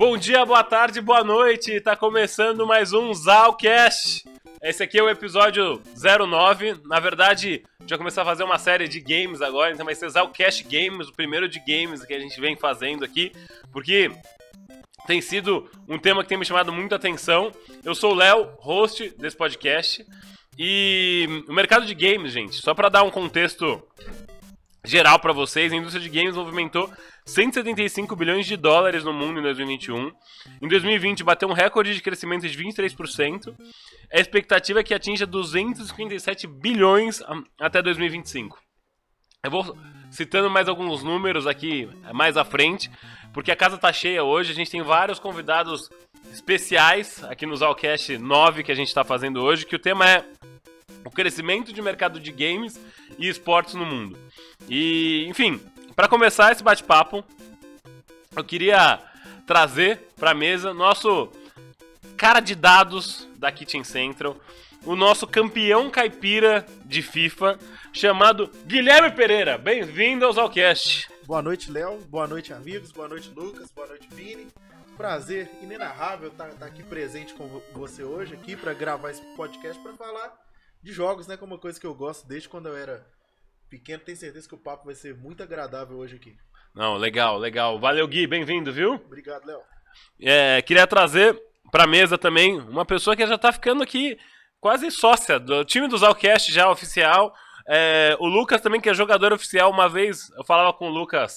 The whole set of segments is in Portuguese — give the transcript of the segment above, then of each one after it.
Bom dia, boa tarde, boa noite. Tá começando mais um Zalcast. Esse aqui é o episódio 09. Na verdade, vai começar a fazer uma série de games agora, então vai ser Zalcast Games, o primeiro de games que a gente vem fazendo aqui, porque tem sido um tema que tem me chamado muita atenção. Eu sou o Léo, host desse podcast. E o mercado de games, gente, só para dar um contexto geral para vocês, a indústria de games movimentou 175 bilhões de dólares no mundo em 2021. Em 2020 bateu um recorde de crescimento de 23%. A expectativa é que atinja 257 bilhões até 2025. Eu vou citando mais alguns números aqui mais à frente, porque a casa tá cheia hoje, a gente tem vários convidados especiais aqui no Zalcast 9 que a gente está fazendo hoje, que o tema é o crescimento de mercado de games e esportes no mundo. E, enfim, para começar esse bate-papo, eu queria trazer para a mesa nosso cara de dados da Kitchen Central, o nosso campeão caipira de FIFA, chamado Guilherme Pereira. Bem-vindo ao Zalcast. Boa noite, Léo. Boa noite, amigos. Boa noite, Lucas. Boa noite, Vini. Prazer inenarrável estar tá, tá aqui presente com você hoje aqui para gravar esse podcast para falar de jogos, né? Como uma coisa que eu gosto desde quando eu era pequeno. Tenho certeza que o papo vai ser muito agradável hoje aqui. Não, legal, legal. Valeu, Gui, bem-vindo, viu? Obrigado, Léo. É, queria trazer para mesa também uma pessoa que já tá ficando aqui quase sócia do time do Zalcast já oficial. É, o Lucas também, que é jogador oficial. Uma vez eu falava com o Lucas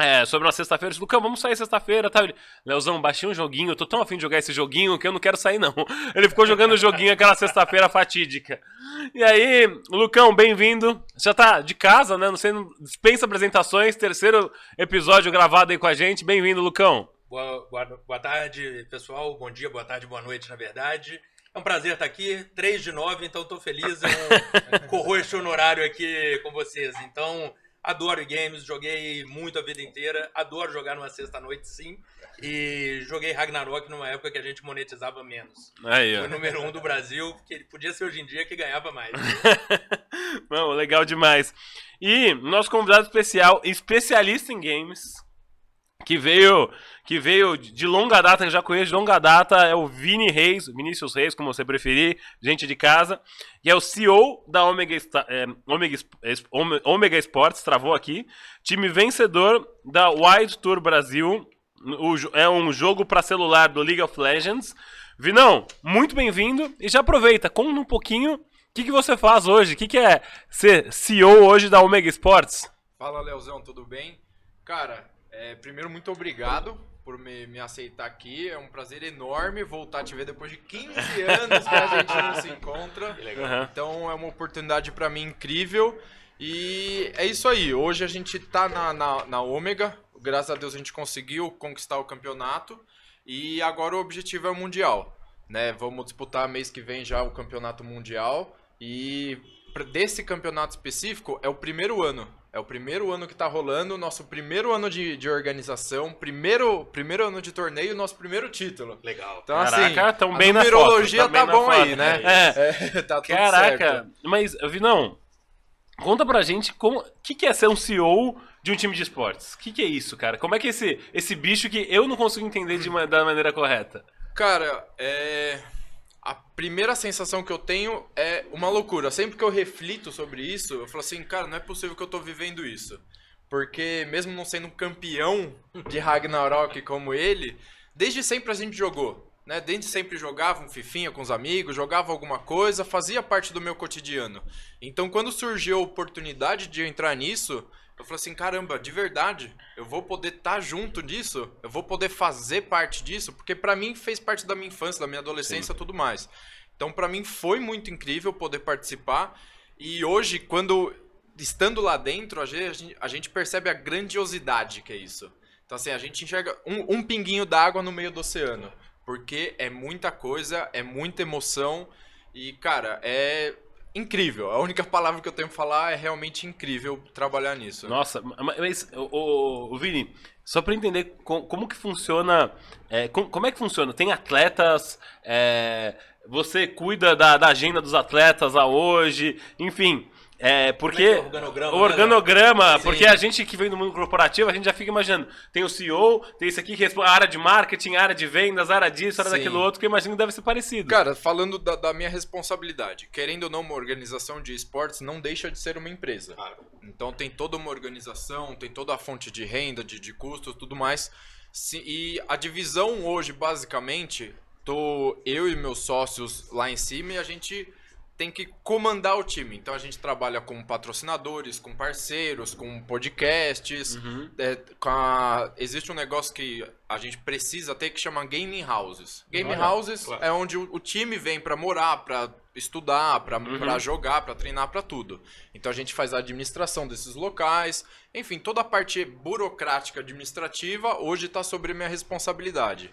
é, sobre uma sexta-feira, disse, Lucão, vamos sair sexta-feira, tá? Ele, Leozão, baixei um joguinho, eu tô tão afim de jogar esse joguinho que eu não quero sair, não. Ele ficou jogando o joguinho aquela sexta-feira fatídica. E aí, Lucão, bem-vindo. Já tá de casa, né? Não sei, dispensa apresentações, terceiro episódio gravado aí com a gente. Bem-vindo, Lucão. Boa, boa, boa tarde, pessoal. Bom dia, boa tarde, boa noite, na verdade. É um prazer estar aqui, 3 de 9, então estou feliz. Eu corro este honorário aqui com vocês. Então, Adoro games, joguei muito a vida inteira. Adoro jogar numa sexta-noite, sim. E joguei Ragnarok numa época que a gente monetizava menos. Aí, Foi número um do Brasil, que podia ser hoje em dia que ganhava mais. Não, legal demais. E nosso convidado especial, especialista em games, que veio que veio de longa data, que já conheço de longa data, é o Vini Reis, Vinícius Reis, como você preferir, gente de casa, e é o CEO da Omega, é, Omega, Omega Sports, travou aqui, time vencedor da Wild Tour Brasil, o, é um jogo para celular do League of Legends. Vinão, muito bem-vindo, e já aproveita, conta um pouquinho o que, que você faz hoje, o que, que é ser CEO hoje da Omega Sports? Fala, Leozão, tudo bem? Cara, é, primeiro, muito obrigado por me, me, aceitar aqui. É um prazer enorme voltar a te ver depois de 15 anos que a gente não se encontra. Então é uma oportunidade para mim incrível. E é isso aí. Hoje a gente tá na, na, na Ômega. Graças a Deus a gente conseguiu conquistar o campeonato. E agora o objetivo é o Mundial. Né? Vamos disputar mês que vem já o campeonato mundial. E desse campeonato específico é o primeiro ano é o primeiro ano que tá rolando, nosso primeiro ano de, de organização, primeiro, primeiro ano de torneio, nosso primeiro título. Legal. Então, assim, Caraca, tão bem na numerologia foto, tá, bom foto, aí, né? É. é tá tudo Caraca, certo. mas, Vinão, conta pra gente o que, que é ser um CEO de um time de esportes. O que, que é isso, cara? Como é que é esse, esse bicho que eu não consigo entender de uma, da maneira correta? Cara, é a primeira sensação que eu tenho é uma loucura. Sempre que eu reflito sobre isso, eu falo assim, cara, não é possível que eu tô vivendo isso. Porque mesmo não sendo um campeão de Ragnarok como ele, desde sempre a gente jogou. Né? Desde sempre jogava um fifinha com os amigos, jogava alguma coisa, fazia parte do meu cotidiano. Então quando surgiu a oportunidade de eu entrar nisso, eu falei assim, caramba, de verdade, eu vou poder estar tá junto disso, eu vou poder fazer parte disso, porque para mim fez parte da minha infância, da minha adolescência, e tudo mais. Então para mim foi muito incrível poder participar. E hoje quando estando lá dentro a gente, a gente percebe a grandiosidade que é isso. Então assim a gente enxerga um, um pinguinho d'água no meio do oceano, porque é muita coisa, é muita emoção. E cara é incrível. A única palavra que eu tenho que falar é realmente incrível trabalhar nisso. Nossa, mas, o, Vini, só para entender como, como, que funciona, é, como, como, é que funciona? Tem atletas, é, você cuida da, da, agenda dos atletas a hoje, enfim. É, Como é que porque. é o organograma? O organograma, Sim. porque a gente que vem do mundo corporativo, a gente já fica imaginando. Tem o CEO, tem esse aqui que responde a área de marketing, a área de vendas, a área disso, a área Sim. daquilo outro, que eu imagino que deve ser parecido. Cara, falando da, da minha responsabilidade, querendo ou não, uma organização de esportes não deixa de ser uma empresa. Claro. Então tem toda uma organização, tem toda a fonte de renda, de, de custos, tudo mais. E a divisão hoje, basicamente, tô eu e meus sócios lá em cima e a gente tem que comandar o time. Então a gente trabalha com patrocinadores, com parceiros, com podcasts. Uhum. É, com a- existe um negócio que a gente precisa ter que chama gaming houses. Gaming Olha, houses claro. é onde o, o time vem pra morar, pra estudar, pra Uhum. jogar, pra treinar, pra tudo. Então a gente faz a administração desses locais, enfim, toda a parte burocrática administrativa hoje tá sobre minha responsabilidade.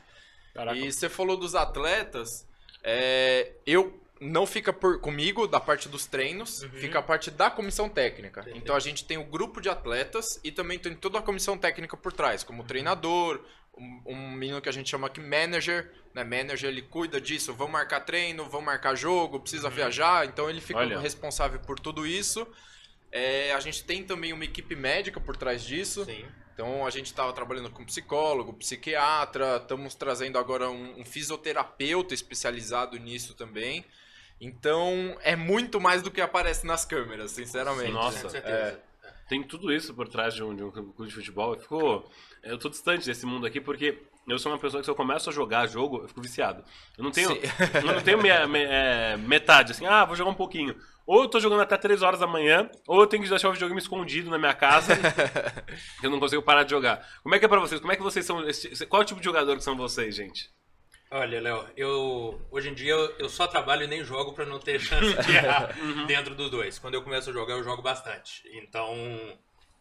Caraca. E você falou dos atletas, é, eu não fica por comigo da parte dos treinos, Uhum. fica a parte da comissão técnica. Entendi. Então a gente tem o grupo de atletas e também tem toda a comissão técnica por trás, como treinador, um, um menino que a gente chama aqui manager, né? Manager ele cuida disso, vão marcar treino, vão marcar jogo, precisa viajar, então ele fica Olha. responsável por tudo isso. É, a gente tem também uma equipe médica por trás disso. Sim. Então a gente estava trabalhando com psicólogo, psiquiatra, estamos trazendo agora um, um fisioterapeuta especializado nisso também. Então é muito mais do que aparece nas câmeras, sinceramente. Nossa. Com certeza. Tem tudo isso por trás de um, de um clube de futebol. Eu, fico, eu tô distante desse mundo aqui porque eu sou uma pessoa que se eu começo a jogar jogo, eu fico viciado. Eu não tenho, eu não tenho me- me- é, metade, assim, ah, vou jogar um pouquinho. Ou eu tô jogando até 3 horas da manhã, ou eu tenho que deixar o videogame escondido na minha casa, que eu não consigo parar de jogar. Como é que é pra vocês? Como é que vocês são? Qual é o tipo de jogador que são vocês, gente? Olha, Léo, eu hoje em dia eu, eu só trabalho e nem jogo pra não ter chance de errar dentro dos dois. Quando eu começo a jogar, eu jogo bastante. Então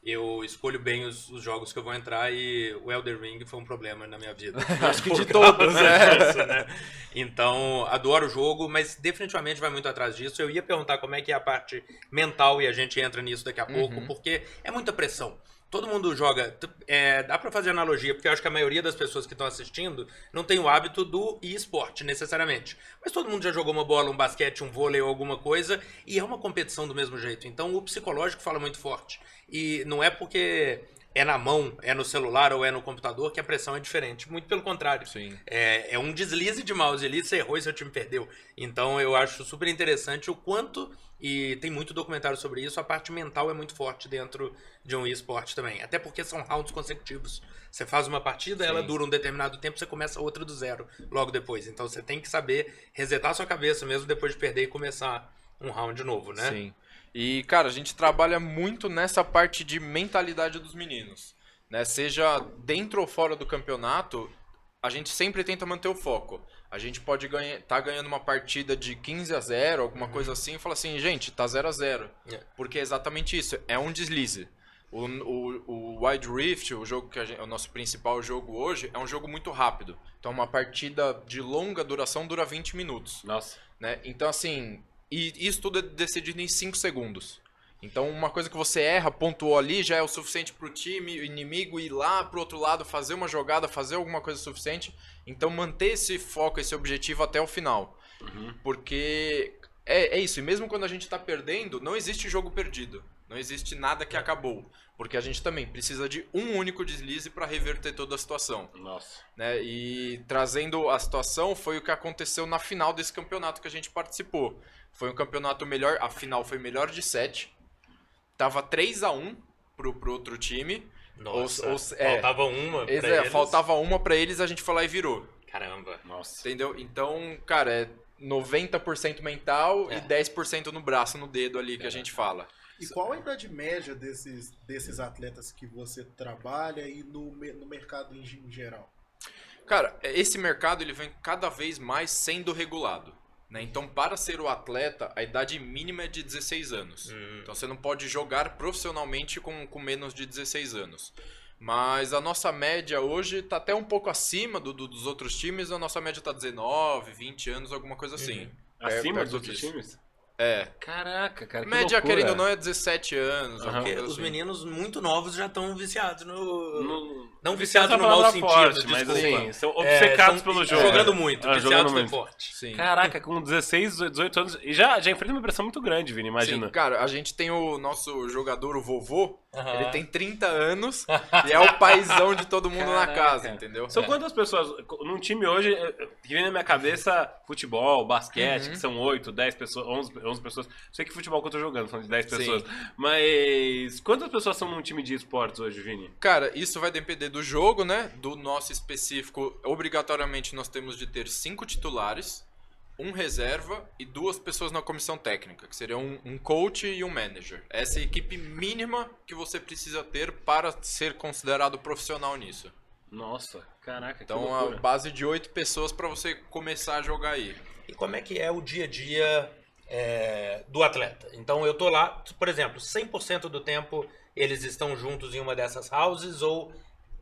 eu escolho bem os, os jogos que eu vou entrar e o Elder Ring foi um problema na minha vida. Acho que de todos, é. Né? Então, adoro o jogo, mas definitivamente vai muito atrás disso. Eu ia perguntar como é que é a parte mental e a gente entra nisso daqui a pouco, porque é muita pressão. Todo mundo joga. é, dá pra fazer analogia, porque eu acho que a maioria das pessoas que estão assistindo não tem o hábito do esporte, necessariamente. Mas todo mundo já jogou uma bola, um basquete, um vôlei ou alguma coisa, e é uma competição do mesmo jeito. Então o psicológico fala muito forte. E não é porque é na mão, é no celular ou é no computador que a pressão é diferente. Muito pelo contrário. Sim. É, é um deslize de mouse ali, você errou e seu time perdeu. Então eu acho super interessante o quanto, e tem muito documentário sobre isso, a parte mental é muito forte dentro de um esporte também. Até porque são rounds consecutivos. Você faz uma partida, ela Sim. dura um determinado tempo, você começa outra do zero logo depois. Então você tem que saber resetar sua cabeça mesmo depois de perder e começar um round novo, né? Sim. E, cara, a gente trabalha muito nessa parte de mentalidade dos meninos. Né? Seja dentro ou fora do campeonato, a gente sempre tenta manter o foco. A gente pode ganhar, tá ganhando uma partida de 15 a 0, alguma coisa assim, e fala assim, gente, tá 0 a 0 É. Porque é exatamente isso, é um deslize. O, o, o Wide Rift, o jogo que gente- é o nosso principal jogo hoje, é um jogo muito rápido. Então uma partida de longa duração dura 20 minutos Nossa. né? Então, assim, e isso tudo é decidido em 5 segundos. Então, uma coisa que você erra, pontuou ali, já é o suficiente pro time, o inimigo ir lá pro outro lado, fazer uma jogada, fazer alguma coisa suficiente. Então, manter esse foco, esse objetivo até o final. Porque é, é isso, e mesmo quando a gente tá perdendo, não existe jogo perdido. Não existe nada que acabou. Porque a gente também precisa de um único deslize para reverter toda a situação Nossa. né? E trazendo a situação foi o que aconteceu na final desse campeonato que a gente participou. Foi um campeonato melhor, a final foi melhor de 7. Tava 3 a 1 pro, pro outro time. Nossa, Ou- ou- é. faltava uma pra é, eles. faltava uma pra eles, a gente foi lá e virou. Caramba. Nossa. Entendeu? Então, cara, é 90% mental É. e 10% no braço, no dedo ali que a gente fala. E qual a idade média desses, desses atletas que você trabalha e no, no mercado em, ge- em geral? Cara, esse mercado ele vem cada vez mais sendo regulado. Né? Então, para ser o atleta, a idade mínima é de 16 anos. Hum. Então, você não pode jogar profissionalmente com, com menos de 16 anos. Mas a nossa média hoje está até um pouco acima do, do- dos outros times. A nossa média está 19, 20 anos, alguma coisa assim. Uhum. Acima perto dos outros disso. times? É. Caraca, cara, que média, loucura. querendo ou não, é 17 anos. Porque coisa os assim. meninos muito novos já estão viciados no, No- Não viciados Essa no mau palavra sentido, forte, mas assim, são É, obcecados tão- pelo jogo. Jogando É. muito, Ah, viciados muito. forte. Sim. Caraca, com 16, 18 anos. E já, já enfrenta uma pressão muito grande, Vini, imagina. Sim, cara, a gente tem o nosso jogador, o vovô, ele tem 30 anos e é o paizão de todo mundo na Caraca. casa, entendeu? São É. quantas pessoas? Num time hoje, eh, eh, que vem na minha cabeça, futebol, basquete, Uhum. que são 8, 10 pessoas, 11, 11 pessoas. Sei que futebol que eu tô jogando, são de 10 Sim. pessoas. Mas quantas pessoas são num time de esportes hoje, Vini? Cara, isso vai depender do jogo, né? Do nosso específico, obrigatoriamente nós temos de ter cinco titulares, um reserva e duas pessoas na comissão técnica, que seriam um, um coach e um manager. Essa é a equipe mínima que você precisa ter para ser considerado profissional nisso. Nossa, caraca, que Então, a base de oito pessoas para você começar a jogar aí. E como é que é o dia a dia é, do atleta? Então eu tô lá, por exemplo, 100% do tempo eles estão juntos em uma dessas houses ou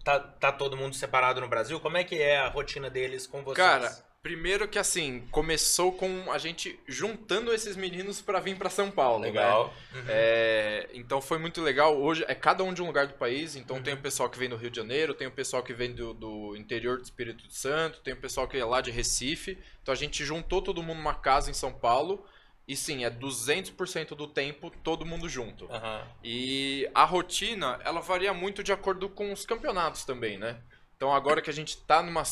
tá, tá todo mundo separado no Brasil? Como é que é a rotina deles com vocês? Cara, primeiro que assim, começou com a gente juntando esses meninos para vir para São Paulo, né? legal. Uhum. É, então foi muito legal. Hoje é cada um de um lugar do país. Então tem o pessoal que vem do Rio de Janeiro, tem o pessoal que vem do, do interior do Espírito Santo, tem o pessoal que é lá de Recife. Então a gente juntou todo mundo numa casa em São Paulo. E sim, é 200% do tempo todo mundo junto. Aham. E a rotina, ela varia muito de acordo com os campeonatos também, né? Então agora que a gente tá numa,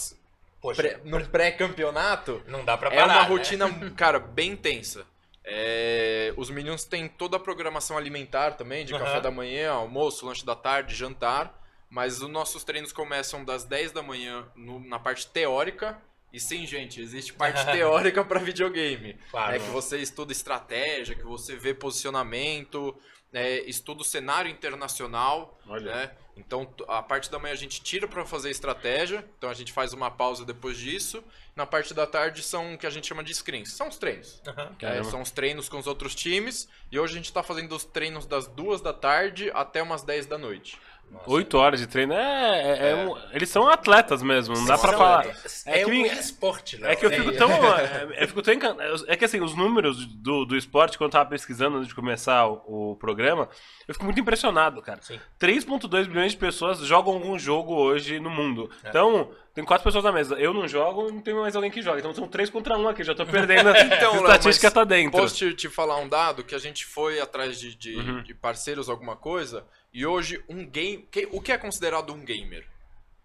Poxa, pré, num pré-campeonato, não dá pra é parar, uma né? rotina, cara, bem tensa. É, os meninos têm toda a programação alimentar também, de Aham. café da manhã, almoço, lanche da tarde, jantar. Mas os nossos treinos começam das 10 da manhã no- na parte teórica. E sim, gente, existe parte teórica para videogame. Claro. É que você estuda estratégia, que você vê posicionamento, é, estuda o cenário internacional. Olha. Né? Então a parte da manhã a gente tira para fazer estratégia, então a gente faz uma pausa depois disso. Na parte da tarde são o que a gente chama de screens, são os treinos. Aham. É, são os treinos com os outros times e hoje a gente está fazendo os treinos das duas da tarde até umas 10 da noite. Nossa. 8 horas de treino. É, é- é É. um- eles são atletas mesmo, não dá pra falar. É, É que um esporte, Léo. É que eu fico tão. é, Eu fico tão encantado. É que assim, os números do, do esporte, quando eu tava pesquisando antes de começar o, o programa, eu fico muito impressionado, cara. Sim. 3,2 bilhões de pessoas jogam algum jogo hoje no mundo. É. Então, tem quatro pessoas na mesa. Eu não jogo, não tem mais alguém que joga. Então são 3 contra 1 aqui, já tô perdendo. Então, a Léo, estatística mas tá dentro. Posso te, te falar um dado que a gente foi atrás de, de, Uhum. de parceiros, alguma coisa, e hoje um game. que- o que é considerado um gamer?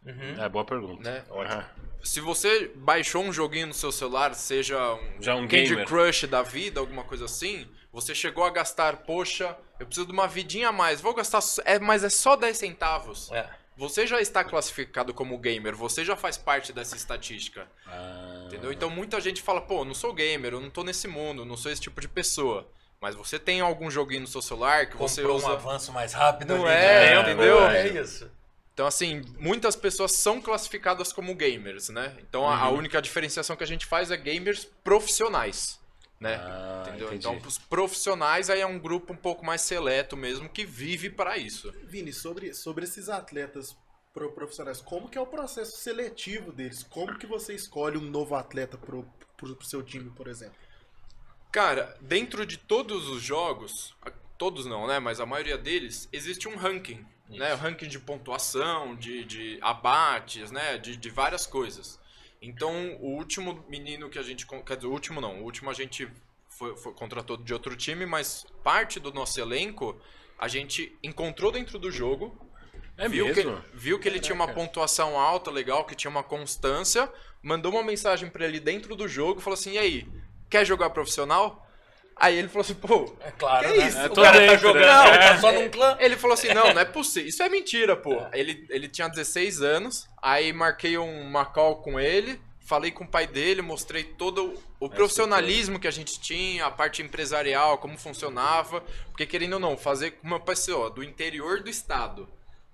Uhum. É, boa pergunta. Né? Ótimo. Ah, Se você baixou um joguinho no seu celular, seja um, Já um Candy gamer. Crush da vida, alguma coisa assim, você chegou a gastar, poxa, eu preciso de uma vidinha a mais, vou gastar, é, mas é só 10 centavos. É. Você já está classificado como gamer, você já faz parte dessa estatística, ah. entendeu? Então muita gente fala, pô, não sou gamer, eu não tô nesse mundo, não sou esse tipo de pessoa. Mas você tem algum joguinho no seu celular que você Comprou usa... um avanço mais rápido Não ali é, tempo, entendeu? É isso. Então, assim, muitas pessoas são classificadas como gamers, né? Então, a- a Uhum. única diferenciação que a gente faz é gamers profissionais, né? Ah, Entendeu? entendi. Então, os profissionais aí é um grupo um pouco mais seleto mesmo que vive para isso. Vini, sobre, sobre esses atletas pro- profissionais, como que é o processo seletivo deles? Como que você escolhe um novo atleta pro, pro, pro seu time, por exemplo? Cara, dentro de todos os jogos, todos não, né? Mas a maioria deles, existe um ranking, né? Um ranking de pontuação, de, de abates, né? De, de várias coisas. Então, o último menino que a gente... Quer dizer, o último não. O último a gente foi, foi- contratou de outro time, mas parte do nosso elenco a gente encontrou dentro do jogo, É viu mesmo? que, viu que ele tinha uma Caraca. pontuação alta, legal, que tinha uma constância, mandou uma mensagem pra ele dentro do jogo, falou assim: "E aí, quer jogar profissional?" Aí ele falou assim: "Pô, É claro, Que né? isso? É, o cara tá dentro, jogando, né? ele tá É. só num clã. ele falou assim: "Não, não é possível. Isso é mentira, pô". Ele ele tinha 16 anos, aí marquei uma call com ele, falei com o pai dele, mostrei todo o profissionalismo que a gente tinha, a parte empresarial, como funcionava, porque querendo ou não, fazer com uma pessoa do interior do estado.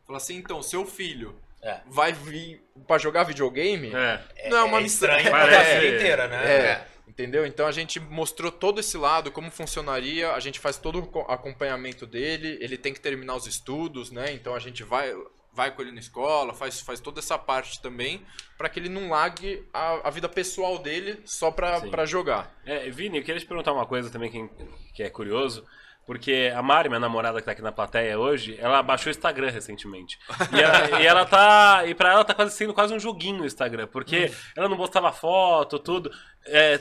Falou assim: "Então, seu filho É. vai vir pra jogar videogame?" É. Não é uma é missão. estranho pra Parece- família inteira, né? É, entendeu? Então a gente mostrou todo esse lado, como funcionaria, a gente faz todo o co- acompanhamento dele, ele tem que terminar os estudos, né? Então a gente vai vai com ele na escola, faz, faz toda essa parte também, para que ele não largue a, a vida pessoal dele só pra jogar. É, Vini, eu queria te perguntar uma coisa também que, que é curioso. Porque a Mari, minha namorada que tá aqui na plateia hoje, ela baixou o Instagram recentemente. E ela, e ela tá. E pra ela tá quase sendo quase um joguinho no Instagram. Porque ela não postava foto, tudo. É,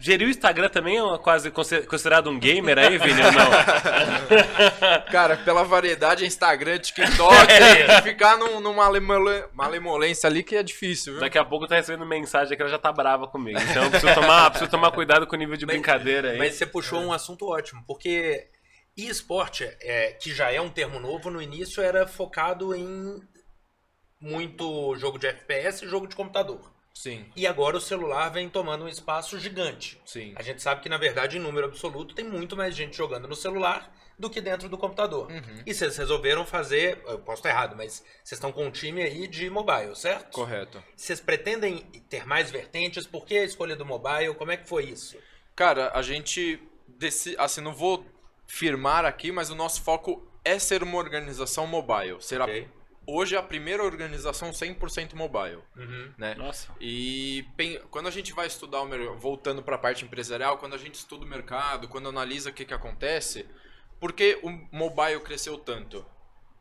gerir o Instagram também é uma, quase consi- considerado um gamer aí, Vini, ou não? Cara, pela variedade, Instagram, TikTok, É. ficar num, numa malemolência ali que é difícil, viu? Daqui a pouco tá recebendo mensagem que ela já tá brava comigo. Então preciso tomar, preciso tomar cuidado com o nível de Mas- brincadeira aí. Mas você puxou um assunto ótimo, porque e-esporte, é, que já é um termo novo, no início era focado em muito jogo de FPS e jogo de computador. Sim, E agora o celular vem tomando um espaço gigante. sim. A gente sabe que, na verdade, em número absoluto, tem muito mais gente jogando no celular do que dentro do computador. Uhum. E vocês resolveram fazer, eu posso estar errado, mas vocês estão com um time aí de mobile, certo? Correto. Vocês pretendem ter mais vertentes? Por que a escolha do mobile? Como é que foi isso? Cara, a gente. Deci... Assim, não vou firmar aqui, mas o nosso foco é ser uma organização mobile. Ser a- Ok. Hoje é a primeira organização 100% mobile. Uhum. Né? Nossa. E quando a gente vai estudar, o voltando para a parte empresarial, quando a gente estuda o mercado, quando analisa o que, que acontece, por que o mobile cresceu tanto?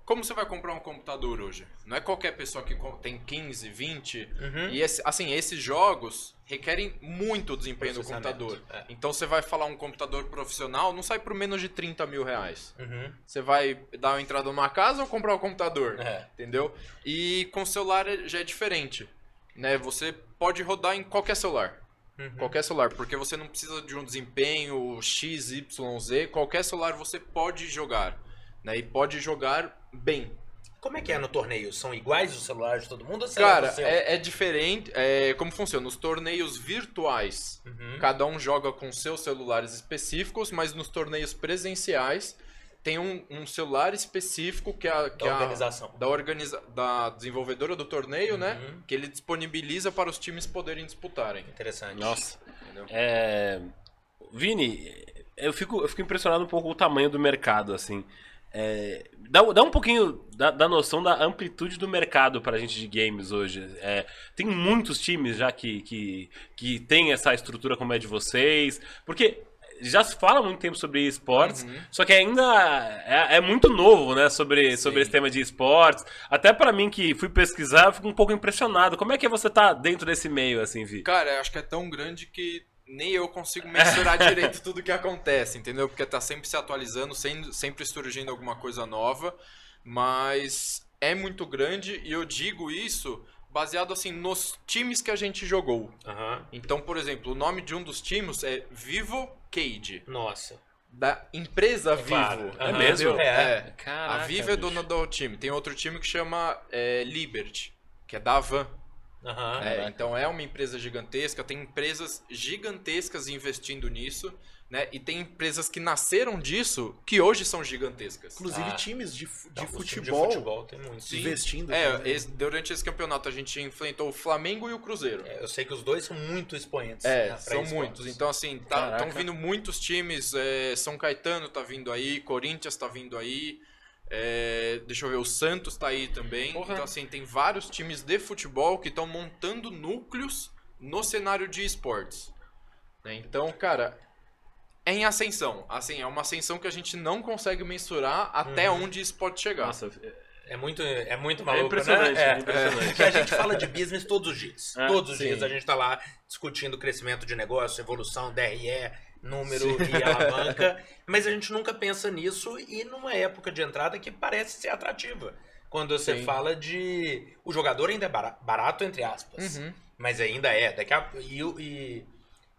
Como você vai comprar um computador hoje? Não é qualquer pessoa que tem 15, 20. Uhum. E esse- assim, esses jogos requerem muito desempenho do computador. é. Então você vai falar um computador profissional, não sai por menos de 30 mil reais. Uhum. Você vai dar uma entrada numa casa ou comprar um computador? É. Entendeu? E com celular é- já é diferente. Né? Você pode rodar em qualquer celular. Uhum. Qualquer celular, porque você não precisa de um desempenho X, Y, Z. Qualquer celular você pode jogar. Né? E pode jogar bem. Como é que é no torneio? São iguais os celulares de todo mundo? Cara, é, é diferente. É, como funciona? Os torneios virtuais, Uhum. cada um joga com seus celulares específicos, mas nos torneios presenciais tem um, um celular específico que é a, que Da é a- organização. da, organiza da desenvolvedora do torneio, né? Uhum. Que ele disponibiliza para os times poderem disputarem. Interessante. Nossa. É... Vini, eu fico, eu fico impressionado um pouco com o tamanho do mercado, assim. É, dá, dá um pouquinho da, da noção da amplitude do mercado pra gente de games hoje. É, tem muitos times já que, que, que tem essa estrutura como é de vocês. Porque já se fala há muito tempo sobre esportes, Uhum. só que ainda é, é muito novo, né? Sobre, sobre esse tema de esportes. Até pra mim que fui pesquisar, eu fico um pouco impressionado. Como é que você tá dentro desse meio, assim, Vi? Cara, eu acho que é tão grande que nem eu consigo mensurar direito tudo que acontece, entendeu? Porque tá sempre se atualizando, sem- sempre surgindo alguma coisa nova, mas é muito grande e eu digo isso baseado assim nos times que a gente jogou. Aham. Então, por exemplo, o nome de um dos times é Vivo Cage, Nossa. da empresa Vivo. Claro. É Aham. mesmo? É. Caraca, a Vivo é dona do time. Tem outro time que chama é, Liberty, que é da Van. Aham. É, então é uma empresa gigantesca, tem empresas gigantescas investindo nisso, né? E tem empresas que nasceram disso que hoje são gigantescas. Inclusive Ah. times de, de, futebol, de futebol tem muito. Sim. investindo. É, esse- durante esse campeonato a gente enfrentou o Flamengo e o Cruzeiro. É, eu sei que os dois são muito expoentes. É, né, são muitos. Então, assim, estão Caraca. vindo muitos times. é, São Caetano tá vindo aí, Corinthians tá vindo aí. É, deixa eu ver, o Santos tá aí também. Porra. Então, assim, tem vários times de futebol que estão montando núcleos no cenário de esportes. né? Então, cara, é em ascensão. Assim, é uma ascensão que a gente não consegue mensurar até Uhum. onde isso pode chegar. Nossa, É muito, é muito é maluco, impressionante, né? é impressionante. Porque a gente fala de business todos os dias. É, todos os sim. dias a gente tá lá discutindo crescimento de negócio, evolução, DRE, número Sim. e alavanca. mas a gente nunca pensa nisso e numa época de entrada que parece ser atrativa. Quando você Sim. fala de. O jogador ainda é bara- barato, entre aspas. Uhum. Mas ainda é. Daqui a... e, e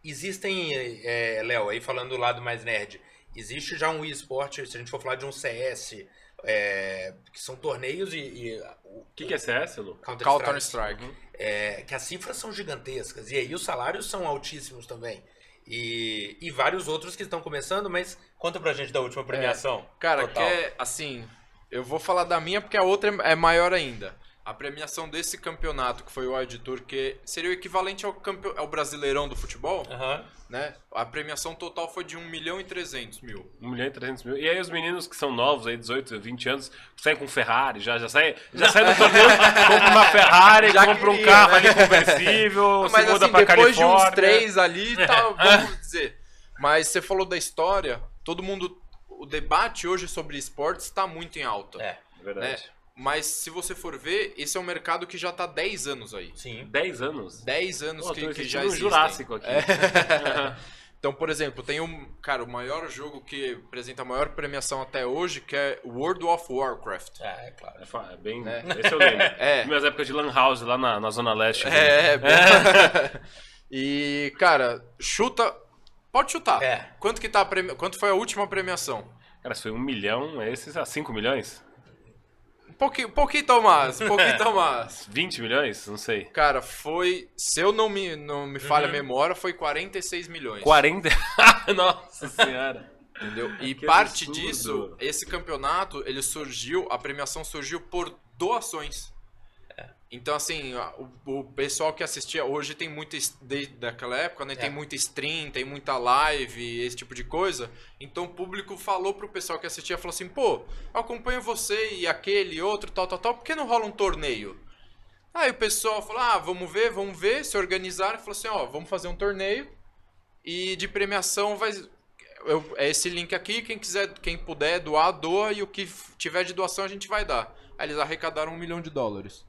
existem, é, Léo, aí falando do lado mais nerd, existe já um esporte, se a gente for falar de um CS, é, que são torneios e. e o que, que é CS, Lu? Counter-Strike, Counter-Strike. é, que as cifras são gigantescas. E aí os salários são altíssimos também. E, e vários outros que estão começando, mas conta pra gente da última premiação. Cara, Total. que é assim. Eu vou falar da minha porque a outra é é maior ainda. A premiação desse campeonato, que foi o Tour, que seria o equivalente ao, campe... ao Brasileirão do futebol, Aham. né? A premiação total foi de 1 milhão e 300 mil. 1 milhão e 300 mil. E aí os meninos que são novos, aí 18, 20 anos, saem com Ferrari, já, já sai, já sai do torneio, compra uma Ferrari, Já compra um carro né? ali conversível, se Mas muda assim, pra depois Califórnia. de uns três ali, tá, vamos dizer. Mas você falou da história, todo mundo. o debate hoje sobre esportes está muito em alta. É, Verdade. Mas se você for ver, esse é um mercado que já tá 10 anos aí. sim. 10 anos. 10 anos Pô, que, que já um existem. Jurássico aqui. Aham. Então, por exemplo, tem um, cara, o maior jogo que apresenta a maior premiação até hoje, que é World of Warcraft. É, é claro. É é bem. É. Esse eu lembro. É. Minhas épocas de Lan House lá na, na Zona Leste. É, é bom. e, cara, chuta. Pode chutar. É. Quanto que tá a premi... Quanto foi a última premiação? Cara, se foi um milhão, esses a 5 milhões? Um pouquinho, pouquinho mais, um pouquinho mais. 20 milhões? Não sei. Cara, foi, se eu não me, não me falha a Uhum. memória, foi 46 milhões. 40. Nossa senhora. Entendeu? E Que parte absurdo. disso, esse campeonato, ele surgiu, a premiação surgiu por doações. Então, assim, o, o pessoal que assistia hoje tem muita. es- Desde daquela época, né? Tem É. muita stream, tem muita live, esse tipo de coisa. Então o público falou pro pessoal que assistia, falou assim, pô, acompanho você e aquele e outro, tal, tal, tal, por que não rola um torneio? Aí o pessoal falou, ah, vamos ver, vamos ver, se organizaram, falou assim, ó, vamos fazer um torneio e de premiação vai. eu- é esse link aqui, quem quiser, quem puder doar, doa, e o que tiver de doação a gente vai dar. Aí eles arrecadaram um milhão de dólares.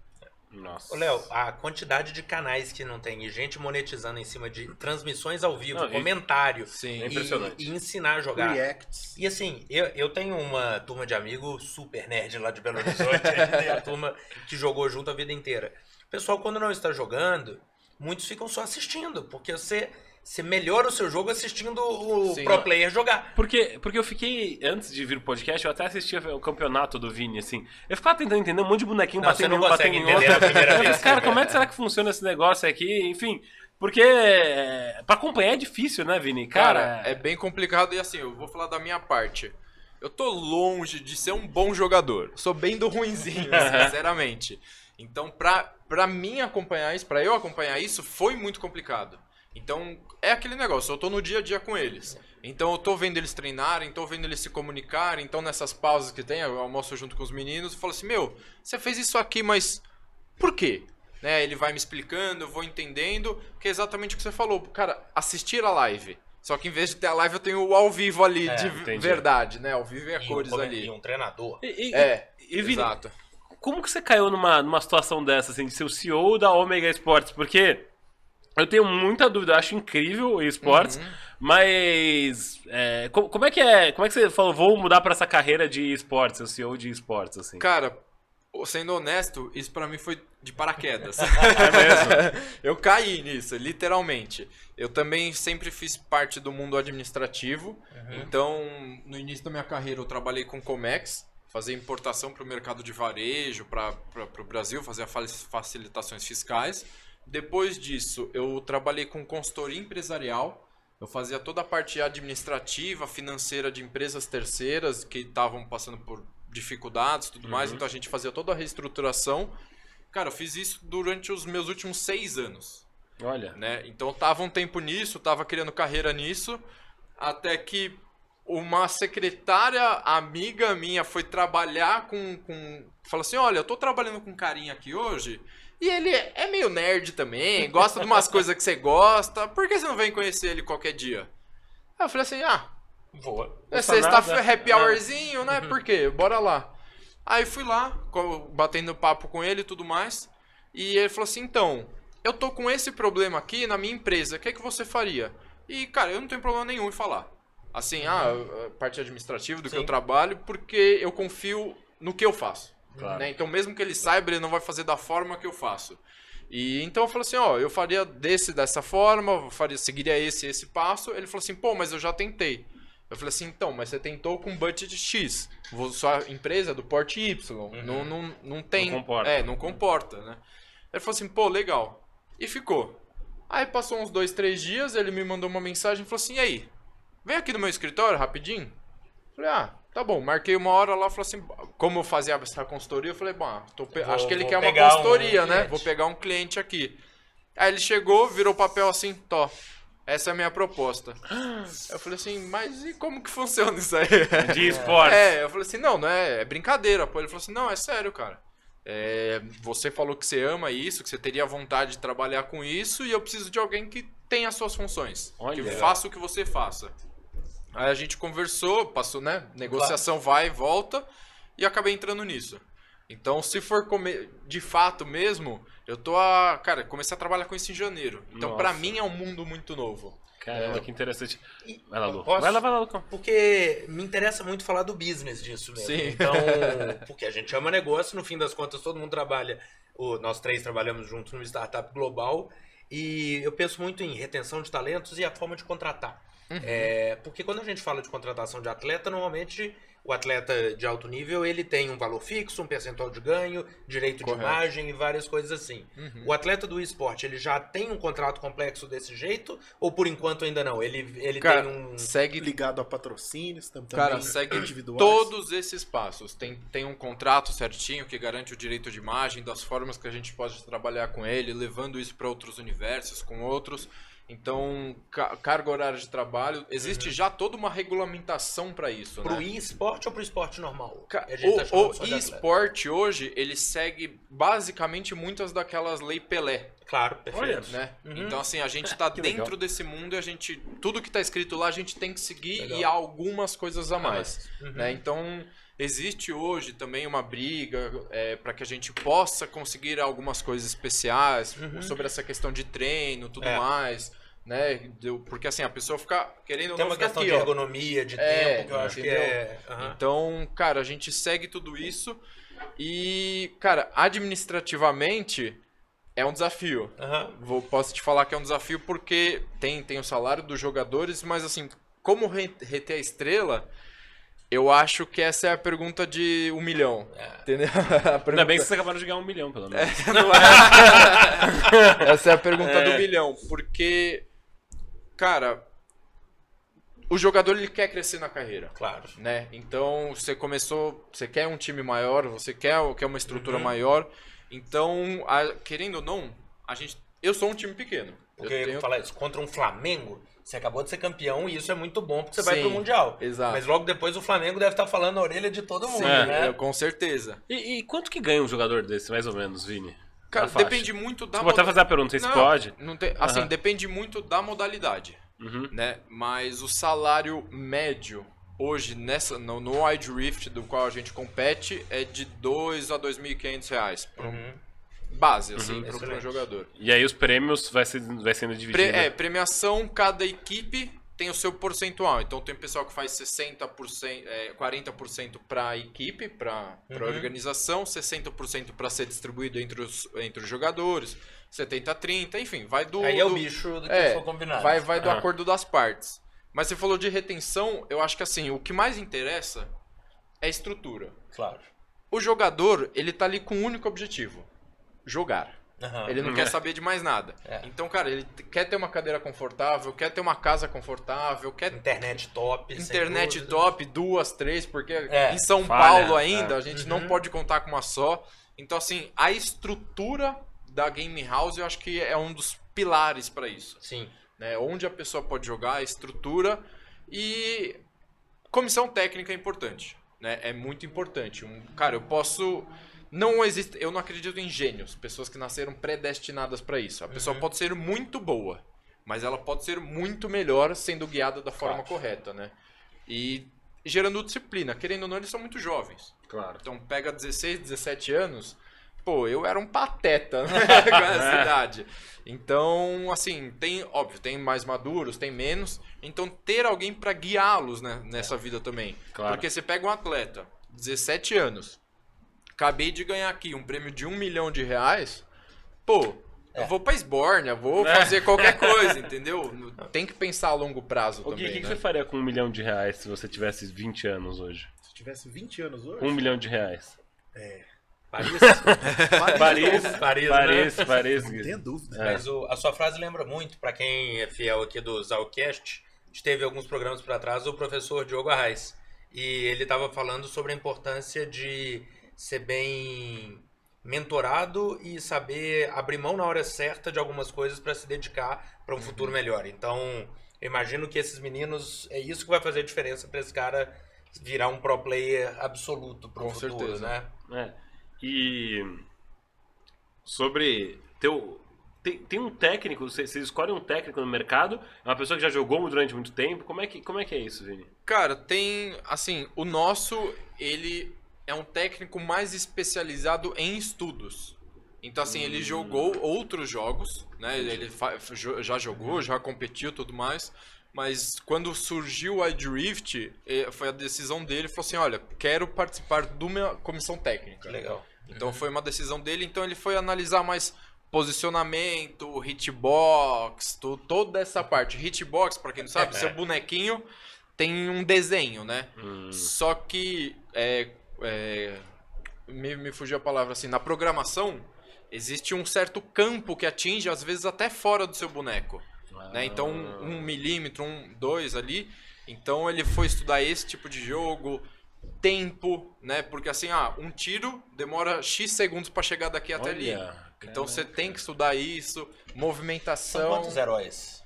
Nossa. Ô, Léo, a quantidade de canais que não tem e gente monetizando em cima de transmissões ao vivo, Não, e- comentário Sim. É impressionante. E, e ensinar a jogar. Reacts. E assim, eu, eu tenho uma turma de amigos super nerd lá de Belo Horizonte, tem a turma que jogou junto a vida inteira. O pessoal, quando não está jogando, muitos ficam só assistindo, porque você, você melhora o seu jogo assistindo o Sim. pro player jogar. Porque, porque eu fiquei, antes de vir o podcast, eu até assistia o campeonato do Vini, assim. Eu ficava tentando entender um monte de bonequinho Não, batendo em um, batendo em outro. Eu falei, cara, como é que será que funciona esse negócio aqui? Enfim, porque é, pra acompanhar é difícil, né, Vini? Cara, Cara, é bem complicado e assim, eu vou falar da minha parte. Eu tô longe de ser um bom jogador. Sou bem do ruinzinho, sinceramente. Então, pra, pra mim acompanhar isso, pra eu acompanhar isso, foi muito complicado. Então, é aquele negócio, eu tô no dia a dia com eles. Então, eu tô vendo eles treinarem, tô vendo eles se comunicarem. Então, nessas pausas que tem, eu almoço junto com os meninos e falo assim: Meu, você fez isso aqui, mas por quê? Né, ele vai me explicando, eu vou entendendo, que é exatamente o que você falou. Cara, assistir a live. Só que em vez de ter a live, eu tenho o ao vivo ali, É, de entendi. verdade, né? Ao vivo e a E um cores come- ali. E um treinador. E, e- É, e, exato. como que você caiu numa, numa situação dessa, assim, de ser o CEO da Omega Sports? Porque eu tenho muita dúvida, acho incrível o esportes, Uhum. mas é, co- como, é que é? Como é que você falou, vou mudar pra essa carreira de esportes, o CEO de esportes, assim? Cara, sendo honesto, isso pra mim foi de paraquedas. É mesmo? eu caí nisso, literalmente. Eu também sempre fiz parte do mundo administrativo. Então, no início da minha carreira, eu trabalhei com Comex, fazer importação para o mercado de varejo, para o Brasil, fazer fa- facilitações fiscais. Depois disso, eu trabalhei com consultoria empresarial. Eu fazia toda a parte administrativa, financeira de empresas terceiras que estavam passando por dificuldades e tudo mais. Então a gente fazia toda a reestruturação. Cara, eu fiz isso durante os meus últimos seis anos Olha. né? Então eu tava um tempo nisso, tava criando carreira nisso, até que uma secretária amiga minha foi trabalhar com, com falou assim, olha, eu tô trabalhando com um carinha aqui hoje, e ele é meio nerd também, gosta de umas coisas que você gosta, por que você não vem conhecer ele qualquer dia? Aí eu falei assim, ah, Voa. é Custa sexta-feira, nada. happy hourzinho, né? Por quê? Bora lá. Aí fui lá, batendo papo com ele e tudo mais. E ele falou assim: então, eu tô com esse problema aqui na minha empresa, o que, é que você faria? E, cara, eu não tenho problema nenhum em falar. Assim, ah, a parte administrativa do que Sim. eu trabalho, porque eu confio no que eu faço. Claro. né? Então, mesmo que ele saiba, ele não vai fazer da forma que eu faço. E então eu falei assim, ó, eu faria desse dessa forma, eu faria, seguiria esse esse passo. Ele falou assim, pô, mas eu já tentei. Eu falei assim, então, mas você tentou com budget X. Sua empresa é do porte Y. Não, não, não tem. Não comporta. É, não comporta, né? Ele falou assim, pô, legal. E ficou. Aí passou uns dois, três dias, ele me mandou uma mensagem e falou assim, e aí? Vem aqui no meu escritório rapidinho. Falei, ah, tá bom. Marquei uma hora lá, falei assim, como eu fazia essa consultoria, eu falei, bom, ah, tô Vou- acho que ele quer uma pegar um consultoria, né? cliente. Vou pegar um cliente aqui. Aí ele chegou, virou o papel assim, tó. Essa é a minha proposta. Eu falei assim, mas e como que funciona isso aí? De esportes. É, eu falei assim, não, não é, é brincadeira, pô. Ele falou assim, não, é sério, cara. É, você falou que você ama isso, que você teria vontade de trabalhar com isso, e eu preciso de alguém que tenha as suas funções. Olha. que faça o que você faça. Aí a gente conversou, passou, né? Negociação vai e volta, e acabei entrando nisso. Então, se for come- de fato mesmo, eu tô a. Cara, comecei a trabalhar com isso em janeiro. Então, pra Nossa. mim, é um mundo muito novo. Caramba, É. que interessante. E- Vai lá, Lu. Posso? Vai lá, vai lá, Lucão. Porque me interessa muito falar do business disso mesmo. Sim. Então, porque a gente ama negócio, no fim das contas, todo mundo trabalha. o- nós três trabalhamos juntos numa startup global. E eu penso muito em retenção de talentos e a forma de contratar. É, porque quando a gente fala de contratação de atleta, normalmente o atleta de alto nível ele tem um valor fixo, um percentual de ganho, direito Correto. de imagem e várias coisas assim. Uhum. O atleta do esporte ele já tem um contrato complexo desse jeito ou por enquanto ainda não? Ele, ele Cara, tem um segue Ligado a patrocínios tam- também. Cara, segue individuais. todos esses passos. Tem, tem um contrato certinho que garante o direito de imagem, das formas que a gente pode trabalhar com ele, levando isso para outros universos, com outros. Então, ca- carga horária de trabalho, existe já toda uma regulamentação para isso. Pro né? e-sport ou pro esporte normal? Ca- tá O, o atleta. e-sport hoje, ele segue basicamente muitas daquelas lei Pelé, Claro, perfeito. né? Uhum. Então, assim, a gente tá Que dentro legal. desse mundo e a gente... Tudo que tá escrito lá, a gente tem que seguir Legal. e há algumas coisas a mais. Uhum. né? Então, existe hoje também uma briga para que a gente possa conseguir algumas coisas especiais Uhum. sobre essa questão de treino tudo É. mais, né? Porque assim, a pessoa fica querendo Tem não uma questão aqui, de ergonomia, de É, tempo, que eu acho entendeu? que é. Aham. Então, cara, a gente segue tudo isso e, cara, administrativamente é um desafio. Aham. Vou, posso te falar que é um desafio porque tem, tem o salário dos jogadores, mas assim, como re- reter a estrela, eu acho que essa é a pergunta de um milhão. É. Entendeu? A Ainda pergunta- bem que vocês acabaram de ganhar um milhão, pelo menos. Não é? essa é a pergunta É. do milhão. Porque, cara, o jogador ele quer crescer na carreira Claro. né? Então você começou, você quer um time maior, você quer, quer uma estrutura Uhum. maior. Então, a- querendo ou não, a gente, eu sou um time pequeno. Porque eu tenho, falar isso, contra um Flamengo, você acabou de ser campeão e isso é muito bom porque você vai Sim, pro Mundial. exato. Mas logo depois o Flamengo deve estar falando na orelha de todo mundo, Sim, né? eu- com certeza. E, e quanto que ganha um jogador desse, mais ou menos, Vini? Cara, depende muito da Vou até fazer a pergunta, não sei se pode. Não tem, assim, Aham. depende muito da modalidade, Uhum. né? Mas o salário médio hoje nessa no, no Wide Rift do qual a gente compete é de 2 a 2.500 reais pra um- Uhum. Base assim para um jogador. E aí os prêmios vai, ser, vai sendo Pre- divididos. é, premiação, cada equipe tem o seu percentual. Então tem pessoal que faz 60%, é, 40% para a equipe, para a Uhum. organização, 60% para ser distribuído entre os, entre os jogadores, 70 30, enfim, vai do Aí é o do- bicho do que é, for combinado. vai vai do Ah. acordo das partes. Mas você falou de retenção, eu acho que assim, o que mais interessa é a estrutura. Claro. O jogador, ele tá ali com um único objetivo, jogar. Aham. Ele não quer saber de mais nada. É. Então, cara, ele quer ter uma cadeira confortável, quer ter uma casa confortável, quer Internet top. internet top, duas, três, porque É, em São falha, Paulo ainda é. a gente Uhum. não pode contar com uma só. Então, assim, a estrutura da Game House eu acho que é um dos pilares para isso. Sim. Né? Onde a pessoa pode jogar, a estrutura e comissão técnica é importante. Né? É muito importante. Um, cara, eu posso. Não existe. Eu não acredito em gênios, pessoas que nasceram predestinadas para isso. A pessoa Uhum. pode ser muito boa, mas ela pode ser muito melhor sendo guiada da forma Claro. correta, né? E gerando disciplina. Querendo ou não, eles são muito jovens. Claro. Então pega 16, 17 anos. Pô, eu era um pateta né, com essa idade. Então, assim, tem, óbvio, tem mais maduros, tem menos. Então, ter alguém pra guiá-los né, nessa vida também. Claro. Porque você pega um atleta, 17 anos, acabei de ganhar aqui um prêmio de um milhão de reais. Pô, É. eu vou pra Esbórnia, vou fazer qualquer coisa, entendeu? Tem que pensar a longo prazo O que, também. que que né? você faria com um milhão de reais se você tivesse 20 anos hoje? Se tivesse 20 anos hoje. Um milhão de reais. Paris. Paris, Paris, Paris, né? Paris. Não tenha dúvida. É. Mas o- a sua frase lembra muito, pra quem é fiel aqui do Zalcast, a gente teve alguns programas para trás, o professor Diogo Arraes. E ele estava falando sobre a importância de ser bem mentorado e saber abrir mão na hora certa de algumas coisas para se dedicar para um futuro melhor. Então, eu imagino que esses meninos, é isso que vai fazer a diferença para esse cara virar um pro player absoluto para o futuro, certeza. né? É. E sobre teu tem, tem um técnico, vocês vocês escolhem um técnico no mercado, é uma pessoa que já jogou durante muito tempo. Como é que, como é, que é isso, Vini? Cara, tem. Assim, o nosso, ele é um técnico mais especializado em estudos. Então, assim, ele jogou outros jogos, né? Ele já jogou, já competiu e tudo mais. Mas quando surgiu o iDrift, eh, foi a decisão dele. Falou assim: olha, quero participar de uma comissão técnica. Legal. Então foi uma decisão dele. Então ele foi analisar mais posicionamento, hitbox, to- toda essa parte. Hitbox, pra quem não sabe, seu bonequinho tem um desenho, né? Hum. Só que é, é, me, me fugiu a palavra assim. Na programação existe um certo campo que atinge às vezes até fora do seu boneco né? Então, um, um milímetro, um, dois ali. Então, ele foi estudar esse tipo de jogo, tempo, né? Porque assim, ah, um tiro demora X segundos para chegar daqui até ali. Olha, Então, você tem que estudar isso, São movimentação. quantos heróis?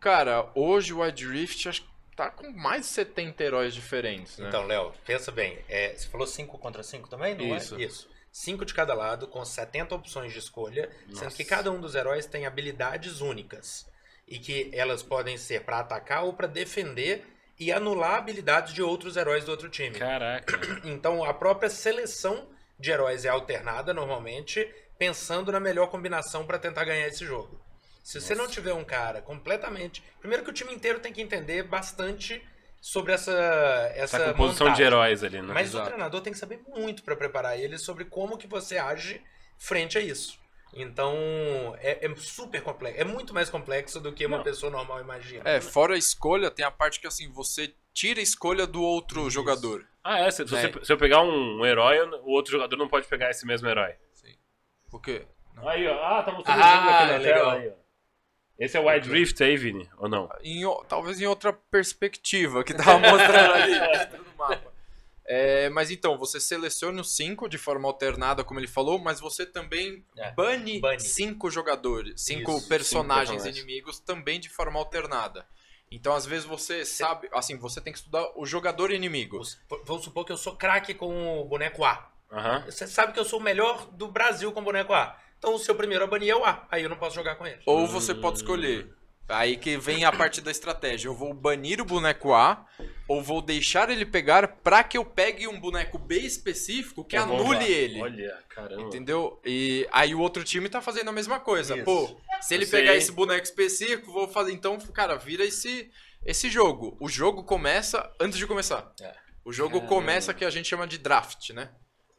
Cara, hoje o iDrift acho que tá com mais de 70 heróis diferentes, né? Então, Léo, pensa bem. é, você falou 5 contra 5 também? Não Isso. É? Isso. 5 de cada lado, com 70 opções de escolha, sendo Nossa. que cada um dos heróis tem habilidades únicas. E que elas podem ser para atacar ou para defender e anular habilidades de outros heróis do outro time. Caraca. Então, a própria seleção de heróis é alternada normalmente, pensando na melhor combinação para tentar ganhar esse jogo. Se você não tiver um cara completamente. Primeiro que o time inteiro tem que entender bastante sobre essa essa, Essa composição de montagem. heróis ali, né? Mas o Exato. treinador tem que saber muito para preparar ele sobre como que você age frente a isso. Então, é, é super complexo. É muito mais complexo do que uma Não. pessoa normal imagina. É, fora a escolha, tem a parte que assim, você tira a escolha do outro Isso. jogador. Ah, é? Se, É. você- se eu pegar um, um herói, o outro jogador não pode pegar esse mesmo herói. Por quê? Aí, ó. Ah, tá mostrando Ah, o jogo aqui na legal. tela. Aí, ó. Esse é o Wide Rift aí, Vini? Ou não? Em talvez em outra perspectiva que tava mostrando ali dentro do mapa. É, mas então, você seleciona os cinco de forma alternada, como ele falou, mas você também É, bane, bane. cinco jogadores, cinco Isso, personagens cinco inimigos também de forma alternada. Então, às vezes você sabe, assim, você tem que estudar o jogador inimigo. Vamos- supor que eu sou craque com o boneco A. Aham. Você sabe que eu sou o melhor do Brasil com o boneco A. Então o seu primeiro a banir é o A. Aí eu não posso jogar com ele. Ou você pode escolher. Aí que vem a parte da estratégia. Eu vou banir o boneco A, ou vou deixar ele pegar pra que eu pegue um boneco B específico que Eu anule ele. Olha, caramba. Entendeu? E aí o outro time tá fazendo a mesma coisa. Isso. Pô, se ele Eu sei. pegar esse boneco específico, vou fazer. Então, cara, vira esse, esse jogo. O jogo começa antes de começar. É. O jogo Caramba. começa que a gente chama de draft, né?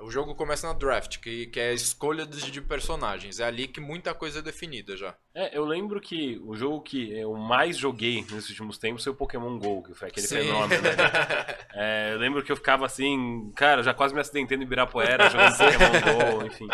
O jogo começa na draft, que, que é a escolha de, de personagens. É ali que muita coisa é definida já. É, eu lembro que o jogo que eu mais joguei nesses últimos tempos foi o Pokémon GO, que foi aquele Sim. fenômeno, né? É, eu lembro que eu ficava assim, cara, já quase me acidentei no Ibirapuera jogando Pokémon GO, enfim.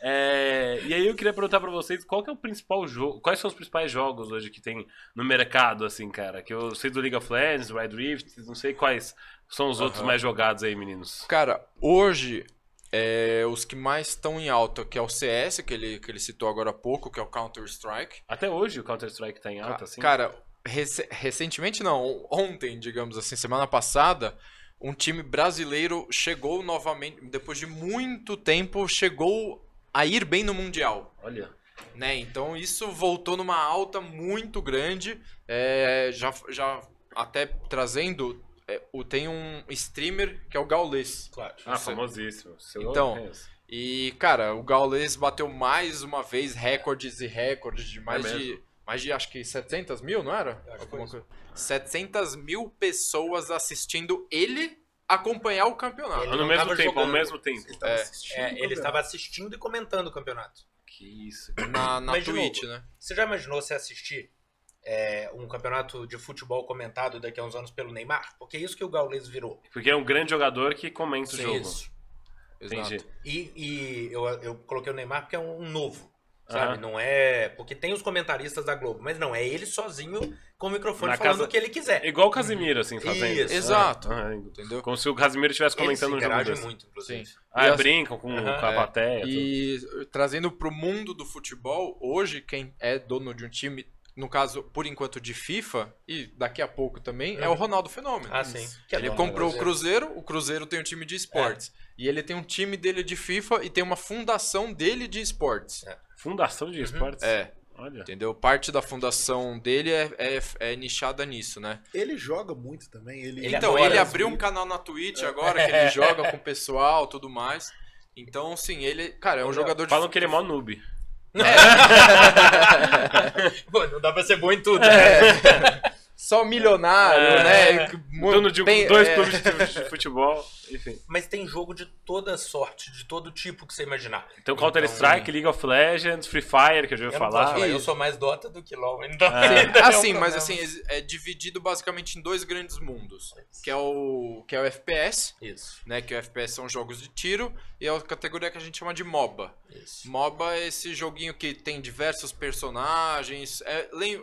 É, e aí eu queria perguntar pra vocês qual que é o principal jogo, quais são os principais jogos hoje que tem no mercado, assim, cara? Que eu sei do League of Legends, do Wild Rift, não sei quais são os outros Aham. mais jogados aí, meninos. Cara, hoje, é, os que mais estão em alta, que é o CS, que ele, que ele citou agora há pouco, que é o Counter-Strike. Até hoje o Counter-Strike tá em alta, assim? Cara, rece- recentemente não, ontem, digamos assim, semana passada, um time brasileiro chegou novamente, depois de muito tempo, chegou a ir bem no Mundial. Olha. Né? Então isso voltou numa alta muito grande. é, já, já até trazendo. É, o, tem um streamer que é o Gaules. Claro. Ah, Você- famosíssimo. Seu Então, é? E, cara, o Gaules bateu mais uma vez recordes e recordes de mais É de. Mais de acho que 700 mil, não era? Eu acho que Alguma foi coisa. 700 mil pessoas assistindo ele acompanhar o campeonato. Ele Ah, no mesmo tempo, ao jogando. mesmo tempo. Ele tava É. assistindo É, ele estava assistindo e comentando o campeonato. Que isso. Na, na Mas, Twitch, novo, né? Você já imaginou você assistir é, um campeonato de futebol comentado daqui a uns anos pelo Neymar? Porque é isso que o Gaules virou. Porque é um grande jogador que comenta o jogo. Isso. Entendi. Exato. E, e eu, eu coloquei o Neymar porque é um, novo. Sabe? Aham. Não é. Porque tem os comentaristas da Globo, mas não, é ele sozinho com o microfone Na falando casa- o que ele quiser. Igual o Casimiro, assim, fazendo. Isso. Exato. Ah, ah, Entendeu? como se o Casimiro estivesse Eles comentando um jogo desse. muito, inclusive. Sim. Ah, E as- brincam com, Aham. com a É. plateia. tudo. E trazendo pro mundo do futebol, hoje quem é dono de um time no caso, por enquanto, de FIFA, e daqui a pouco também, é o Ronaldo Fenômeno. Ah, sim. Que é ele dono comprou o Cruzeiro, o Cruzeiro tem um time de esportes. E ele tem um time dele de FIFA e tem uma fundação dele de esportes. Fundação de esportes? É, Olha. entendeu? Parte da fundação dele é, é, é nichada nisso, né? Ele joga muito também. Ele, Ele Então, ele as abriu um canal na Twitch agora, que ele joga com o pessoal tudo mais. Então, sim, ele, cara, é um jogador de Falam que ele é mó noob. Pô, não dá pra ser bom em tudo. É. Só milionário, É. né? Dono de tem- dois é, clubes de futebol, enfim. Mas tem jogo de toda sorte, de todo tipo que você imaginar. Então Counter-Strike, League of Legends, Free Fire, que eu já ouvi falar. falar, eu sou mais Dota do que LoL, então É. ainda é um Assim, mas assim, é dividido basicamente em dois grandes mundos. Que é o, que é o FPS, Isso, né? Que o FPS são jogos de tiro, e é a categoria que a gente chama de MOBA. isso. MOBA é esse joguinho que tem diversos personagens. É, lem...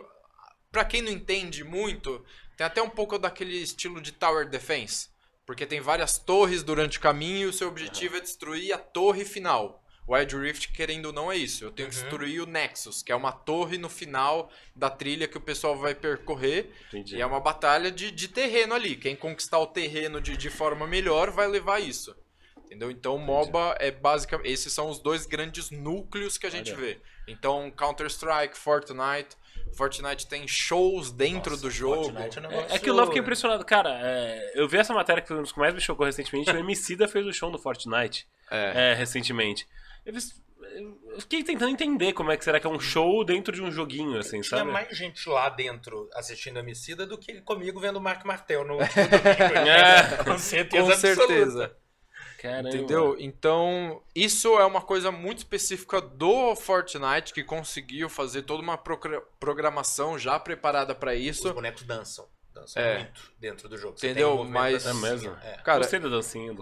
Pra quem não entende muito, tem até um pouco daquele estilo de Tower Defense. Porque tem várias torres durante o caminho e o seu objetivo é destruir a torre final. O Wild Rift, querendo ou não, é isso. Eu tenho que Uhum. destruir o Nexus, que é uma torre no final da trilha que o pessoal vai percorrer. Entendi. E é uma batalha de, de terreno ali. Quem conquistar o terreno de, de forma melhor vai levar isso. Entendeu? Então, MOBA é basicamente. Esses são os dois grandes núcleos que a gente Olha. vê. Então, Counter-Strike, Fortnite. Fortnite tem shows dentro Nossa, do jogo. Fortnite é um negócio- É, é que o Love fiquei impressionado. Cara, é, eu vi essa matéria que foi um dos que mais me chocou recentemente. o Emicida fez o show no Fortnite É. é, recentemente. Eu, eu fiquei tentando entender como é que será que é um show dentro de um joguinho, assim, Tinha sabe? mais gente lá dentro assistindo a Emicida do que comigo vendo o Mark Martel no, domingo. É. Com certeza Com absoluta. Caramba. Entendeu? Então, isso é uma coisa muito específica do Fortnite que conseguiu fazer toda uma progra- programação já preparada pra Os isso. bonecos dançam. Dançam É. muito dentro do jogo. Você Entendeu? tem um Mas- É mesmo? É. Cara, Gostei da dancinha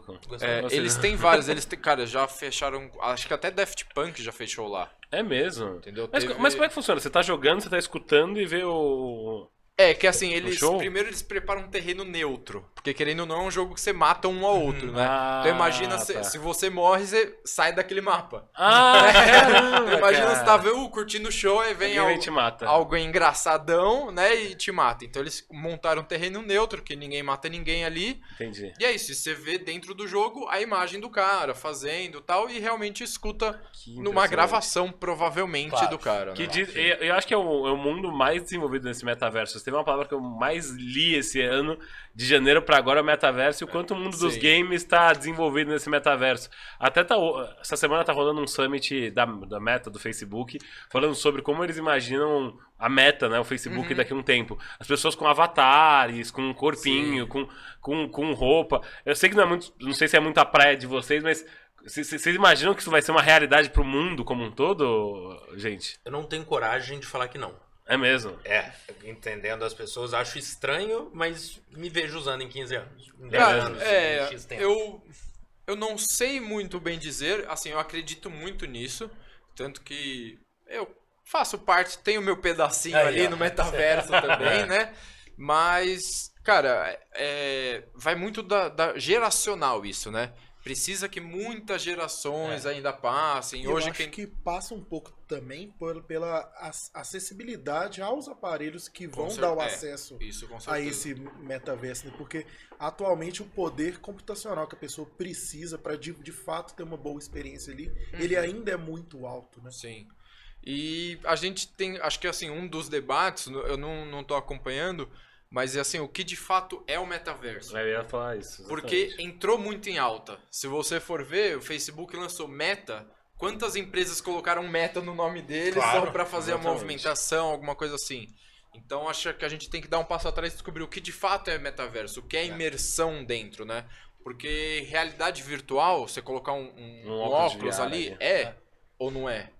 é, eles têm vários, eles têm, cara, já fecharam, acho que até Daft Punk já fechou lá, É mesmo. entendeu? Mas, Teve- mas como é que funciona? Você tá jogando, você tá escutando e vê o. É, que assim, eles primeiro eles preparam um terreno neutro, porque querendo ou não é um jogo que você mata um ao outro, né? Ah, então imagina se, tá. se você morre, você sai daquele mapa. Ah, caramba, Então, imagina cara. você tá vendo, curtindo o show e vem Alguém al- vem te mata. algo engraçadão, né, e te mata. Então eles montaram um terreno neutro, que ninguém mata ninguém ali. Entendi. E é isso, você vê dentro do jogo a imagem do cara fazendo tal, e realmente escuta Que numa gravação, provavelmente, Claro. do cara. Que né? diz- eu, eu acho que é o, é o mundo mais desenvolvido nesse metaverso. Teve uma palavra que eu mais li esse ano, de janeiro pra agora, é o metaverso, e o quanto o mundo dos Sim. games está desenvolvido nesse metaverso. Até tá, o- essa semana tá rolando um summit da, da meta do Facebook, falando sobre como eles imaginam a meta, né? O Facebook Uhum. daqui a um tempo. As pessoas com avatares, com um corpinho, com, com, com roupa. Eu sei que não é muito. Não sei se é muito a praia de vocês, mas. Vocês imaginam que isso vai ser uma realidade pro mundo como um todo, gente? Eu não tenho coragem de falar que não. É mesmo. É, entendendo as pessoas, acho estranho, mas me vejo usando em 15 anos. Em 10 Cara, anos, é, em X tempo. eu, eu não sei muito bem dizer, assim, eu acredito muito nisso, tanto que eu faço parte, tenho meu pedacinho Aí, ali ó. no metaverso também, né? Mas, cara, é, vai muito da, da geracional isso, né? Precisa que muitas gerações ainda passem. Eu Hoje acho quem que passa um pouco também por- pela ac- acessibilidade aos aparelhos que vão cer- dar o é, acesso a esse metaverso, né? porque atualmente o poder computacional que a pessoa precisa para de, de fato ter uma boa experiência ali, ele Uhum. ainda é muito alto, né? Sim. E a gente tem, acho que assim, um dos debates, eu não, não tô acompanhando, mas é assim, o que de fato é o metaverso? Eu ia falar isso. Porque exatamente. entrou muito em alta. Se você for ver, o Facebook lançou Meta. Quantas empresas colocaram Meta no nome deles Claro, só para fazer a exatamente. movimentação, alguma coisa assim? Então acho que a gente tem que dar um passo atrás e descobrir o que de fato é metaverso, o que é imersão dentro, né? Porque realidade virtual, você colocar um, um- Um óculos óculos, ali, ali. é ou não é?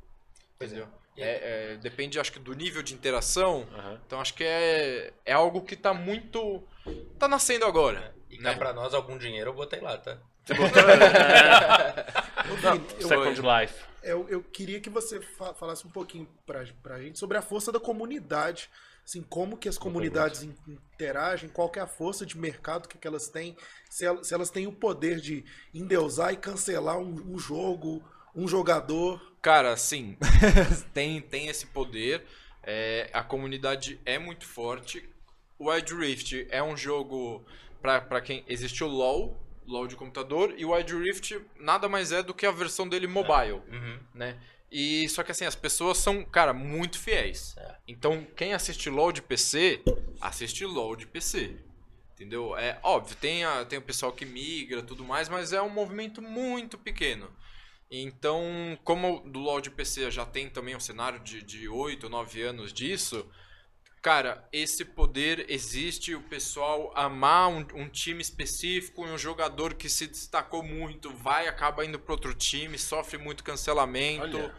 Pois é. Entendeu? É, é, depende, acho que, do nível de interação. Aham. Então acho que é, é algo que tá muito. tá nascendo agora. E né? cá pra nós algum dinheiro eu botei lá, tá? Ô, Vini, eu, Second Life. eu, eu queria que você fa- falasse um pouquinho pra, pra gente sobre a força da comunidade. Assim, como que as comunidades in- interagem, qual que é a força de mercado que, que elas têm, se elas, se elas têm o poder de endeusar e cancelar um, um jogo, um jogador. Cara, sim, tem, tem esse poder. É, a comunidade é muito forte. O Wild Rift é um jogo para quem existe o LoL, LoL de computador, e o Wild Rift nada mais é do que a versão dele mobile, Uhum. né? E só que assim, as pessoas são, cara, muito fiéis. É. Então, quem assiste LoL de PC, assiste LoL de PC. Entendeu? É óbvio, tem, a, tem o pessoal que migra tudo mais, mas é um movimento muito pequeno. Então, como do LoL de PC já tem também um cenário de, de 8 ou 9 anos disso, cara, esse poder existe, o pessoal amar um, um time específico e um jogador que se destacou muito, vai, acaba indo para outro time, sofre muito cancelamento.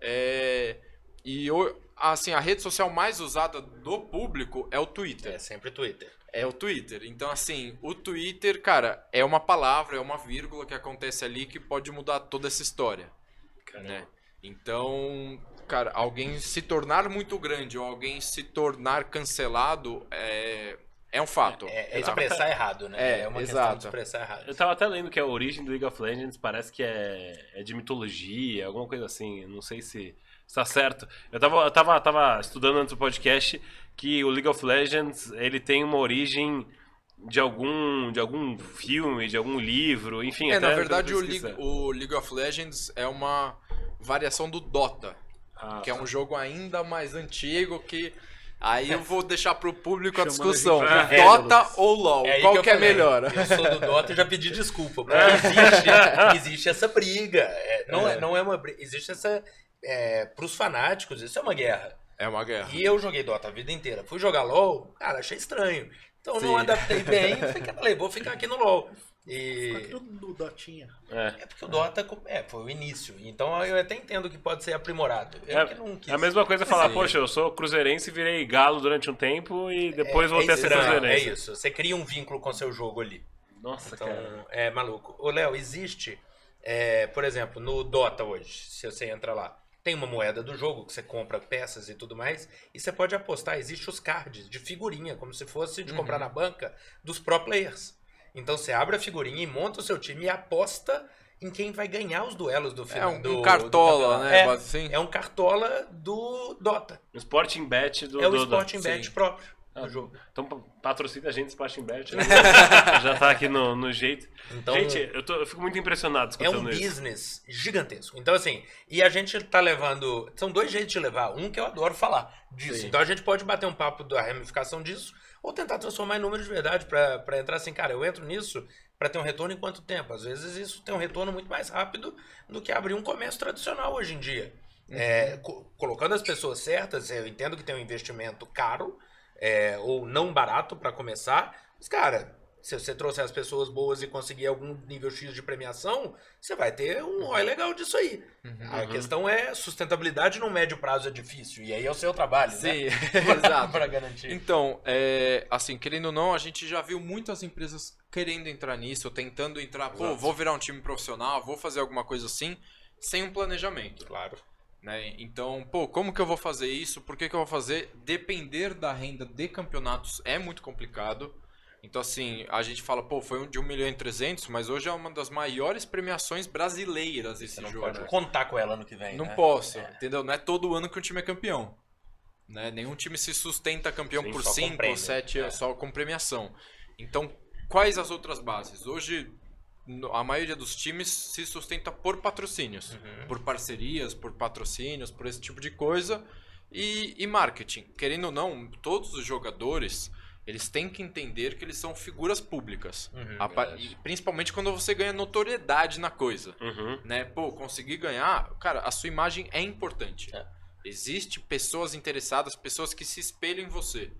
É, e o- assim, a rede social mais usada do público é o Twitter. É sempre Twitter. É o Twitter. Então, assim, o Twitter, cara, é uma palavra, é uma vírgula que acontece ali que pode mudar toda essa história. Né? Então, cara, alguém se tornar muito grande ou alguém se tornar cancelado é, é um fato. É, é expressar errado, né? É, uma questão exato. de expressar errado. Eu tava até lendo que a origem do League of Legends parece que é, é de mitologia, alguma coisa assim. Não sei se está certo. Eu tava, eu tava, tava estudando antes do podcast que o League of Legends ele tem uma origem de algum, de algum filme, de algum livro, enfim. É, até na verdade, o. League, o League of Legends é uma variação do Dota, Ah, que é um jogo ainda mais antigo que. Aí eu vou deixar pro público a Chamando a discussão. gente pra Dota ou LoL? É Qual eu que, é melhor? Eu sou do Dota e já pedi desculpa. Porque existe, existe essa briga. É, não, é. não é uma briga. Existe essa. É, pros fanáticos, isso é uma guerra. É uma guerra. E eu joguei Dota a vida inteira. Fui jogar LOL, cara, achei estranho. Então Sim. não adaptei bem, fiquei- falei, vou ficar aqui no LOL. E tudo no Dotinha. é. é porque o Dota é, foi o início. Então eu até entendo que pode ser aprimorado. Eu É, que não quis. É a mesma coisa falar, Sim. poxa, eu sou cruzeirense e virei galo durante um tempo e depois é, voltei a ser estranho, É cruzeirense. isso. Você cria um vínculo com seu jogo ali. Nossa, Então, cara. é maluco. Ô, Léo, existe, é, por exemplo, no Dota hoje, se você entra lá, tem uma moeda do jogo que você compra peças e tudo mais, e você pode apostar, existe os cards de figurinha, como se fosse de comprar na banca, dos pro players. Então você abre a figurinha e monta o seu time e aposta em quem vai ganhar os duelos do É final. um, do, um cartola, do né? É, assim. é um cartola do Dota. O Sporting Bet do é o do- do- Sporting Bet sim. próprio Ah. Então pa- patrocina a gente, Sporting Bet. né? Já tá aqui no, no jeito. Então, gente, eu, tô- eu fico muito impressionado É um isso. business gigantesco. Então, assim, e a gente tá levando. São dois jeitos de levar. Um que eu adoro falar disso. Sim. Então a gente pode bater um papo da ramificação disso, ou tentar transformar em número de verdade pra pra entrar assim, cara, eu entro nisso pra ter um retorno em quanto tempo? Às vezes isso tem um retorno muito mais rápido do que abrir um comércio tradicional hoje em dia. É, co- colocando as pessoas certas, eu entendo que tem um investimento caro é, ou não barato pra começar, mas, cara, se você trouxer as pessoas boas e conseguir algum nível X de premiação, você vai ter um ROI legal disso aí. A questão é sustentabilidade no médio prazo é difícil, e aí é o seu trabalho, Sim, né? exato. pra garantir. Então, é, assim, querendo ou não, a gente já viu muitas empresas querendo entrar nisso, tentando entrar, pô, Exato. vou virar um time profissional, vou fazer alguma coisa assim, sem um planejamento. Claro. Né? Então, pô, como que eu vou fazer isso? Por que, que eu vou fazer? Depender da renda de campeonatos é muito complicado. Então, assim, a gente fala, pô, foi um de 1 milhão e 300, mas hoje é uma das maiores premiações brasileiras esse Você não jogo. pode contar com ela no que vem. Não né? posso, É. entendeu? Não é todo ano que um time é campeão. Né? Nenhum time se sustenta campeão Sim, por só com 5 ou prêmio. 7 É. só com premiação. Então, quais as outras bases? Hoje, a maioria dos times se sustenta por patrocínios. Uhum. Por parcerias, por patrocínios, por esse tipo de coisa. E, e marketing. Querendo ou não, todos os jogadores, eles têm que entender que eles são figuras públicas. Uhum. A e principalmente quando você ganha notoriedade na coisa Uhum. né? Pô, conseguir ganhar, cara, a sua imagem é importante. É. Existe pessoas interessadas, pessoas que se espelham em você.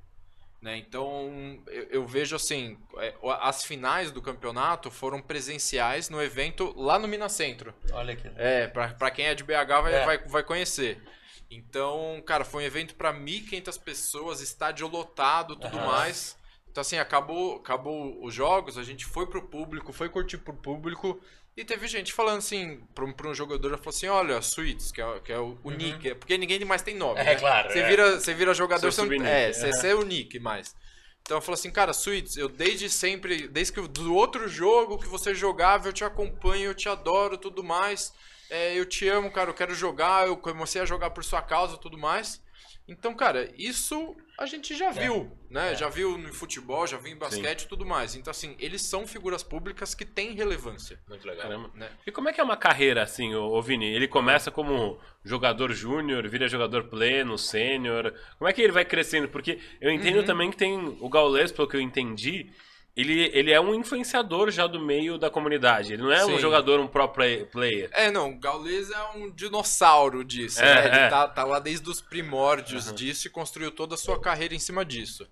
Né? Então, eu, eu vejo assim, é, as finais do campeonato foram presenciais no evento lá no Minas Centro. Olha aqui. É, pra, pra quem é de BH vai, É. vai, vai conhecer. Então, cara, foi um evento pra 1.500 pessoas, estádio lotado, tudo Aham. mais. Então, assim, acabou, acabou os jogos, a gente foi pro público, foi curtir pro público. E teve gente falando assim, pra um, pra um jogador, já falou assim, olha, Suítes, que é, que é o, o nick, é porque ninguém mais tem nome, É, né? claro, Você é. vira, você vira jogador, você não, é, é. você, você é o nick mais. Então eu falo assim, cara, Suítes, eu desde sempre, desde que eu- do outro jogo que você jogava, eu te acompanho, eu te adoro, tudo mais. É, eu te amo, cara, eu quero jogar, eu comecei a jogar por sua causa, tudo mais. Então, cara, isso a gente já viu, né? É. Já viu no futebol, já viu em basquete e tudo mais. Então, assim, eles são figuras públicas que têm relevância. Muito legal. Caramba. Né? E como é que é uma carreira assim, ô Vini? Ele começa como jogador júnior, vira jogador pleno, sênior. Como é que ele vai crescendo? Porque eu entendo Uhum. também que tem o Gaules, pelo que eu entendi, ele, ele é um influenciador já do meio da comunidade. Ele não é um Sim. jogador, um pro play- player. É, não, o Gaules é um dinossauro disso, É, né? Ele é. tá, tá lá desde os primórdios disso e construiu toda a sua carreira em cima disso.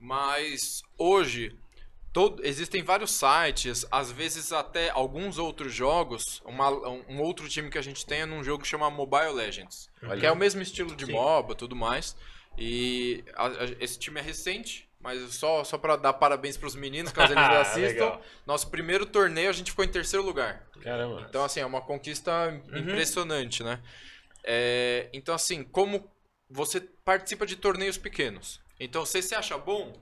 Mas hoje, todo- existem vários sites, às vezes até alguns outros jogos. uma- um outro time que a gente tem é num jogo que chama Mobile Legends, que é o mesmo estilo de Sim. MOBA e tudo mais. E a- a- esse time é recente, mas só, só para dar parabéns pros meninos, caso eles assistam. Legal. Nosso primeiro torneio a gente ficou em terceiro lugar. Caramba. Então, assim, é uma conquista impressionante, né? É, então, assim, como você participa de torneios pequenos. Então, se você acha bom,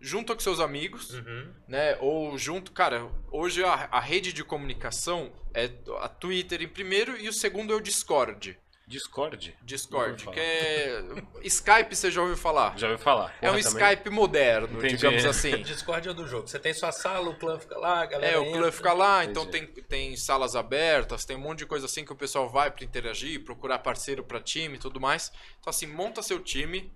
junta com seus amigos, Uhum. né? Ou junto, cara, hoje a, a rede de comunicação é a Twitter em primeiro e o segundo é o Discord. Discord? Discord, que é. Skype, você já ouviu falar? Já ouviu falar. É um também. Skype moderno, Entendi. digamos assim. Discord é do jogo. Você tem sua sala, o clã fica lá, a galera É, o entra. clã fica lá, Entendi. então tem, tem salas abertas, tem um monte de coisa assim que o pessoal vai pra interagir, procurar parceiro pra time e tudo mais. Então, assim, monta seu time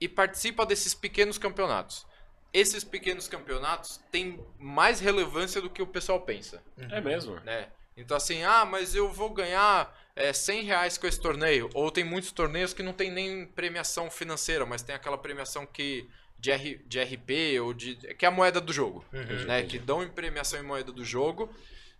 e participa desses pequenos campeonatos. Esses pequenos campeonatos têm mais relevância do que o pessoal pensa, É mesmo. né? Então, assim, ah, mas eu vou ganhar é, 100 reais com esse torneio. Ou tem muitos torneios que não tem nem premiação financeira, mas tem aquela premiação que de, R, de RP ou de. que é a moeda do jogo Uhum. né, que dão em premiação em moeda do jogo,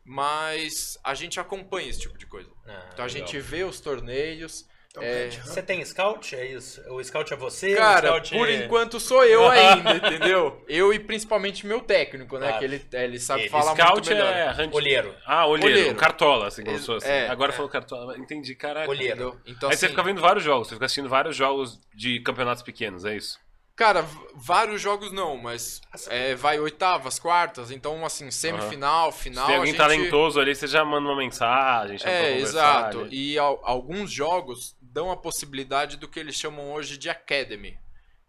mas a gente acompanha esse tipo de coisa. Ah, Então a legal. gente vê os torneios. Então, É. Você tem scout? É isso? O scout é você? Cara, o scout por é... enquanto sou eu ainda, entendeu? Eu e principalmente meu técnico, né? Claro. Que ele, ele sabe Ele, falar Scout muito melhor. é hunt... Olheiro. Ah, olheiro. Olheiro. Cartola, assim, como fosse. é, Agora é. falou cartola. Entendi, caraca. Olheiro. Então, Aí você assim, fica vendo vários jogos, você fica assistindo vários jogos de campeonatos pequenos, é isso? cara, vários jogos não, mas é, vai oitavas, quartas, então assim, semifinal, final. Se tem a alguém gente... talentoso ali, você já manda uma mensagem, É, exato. ali. E al- alguns jogos dão a possibilidade do que eles chamam hoje de Academy.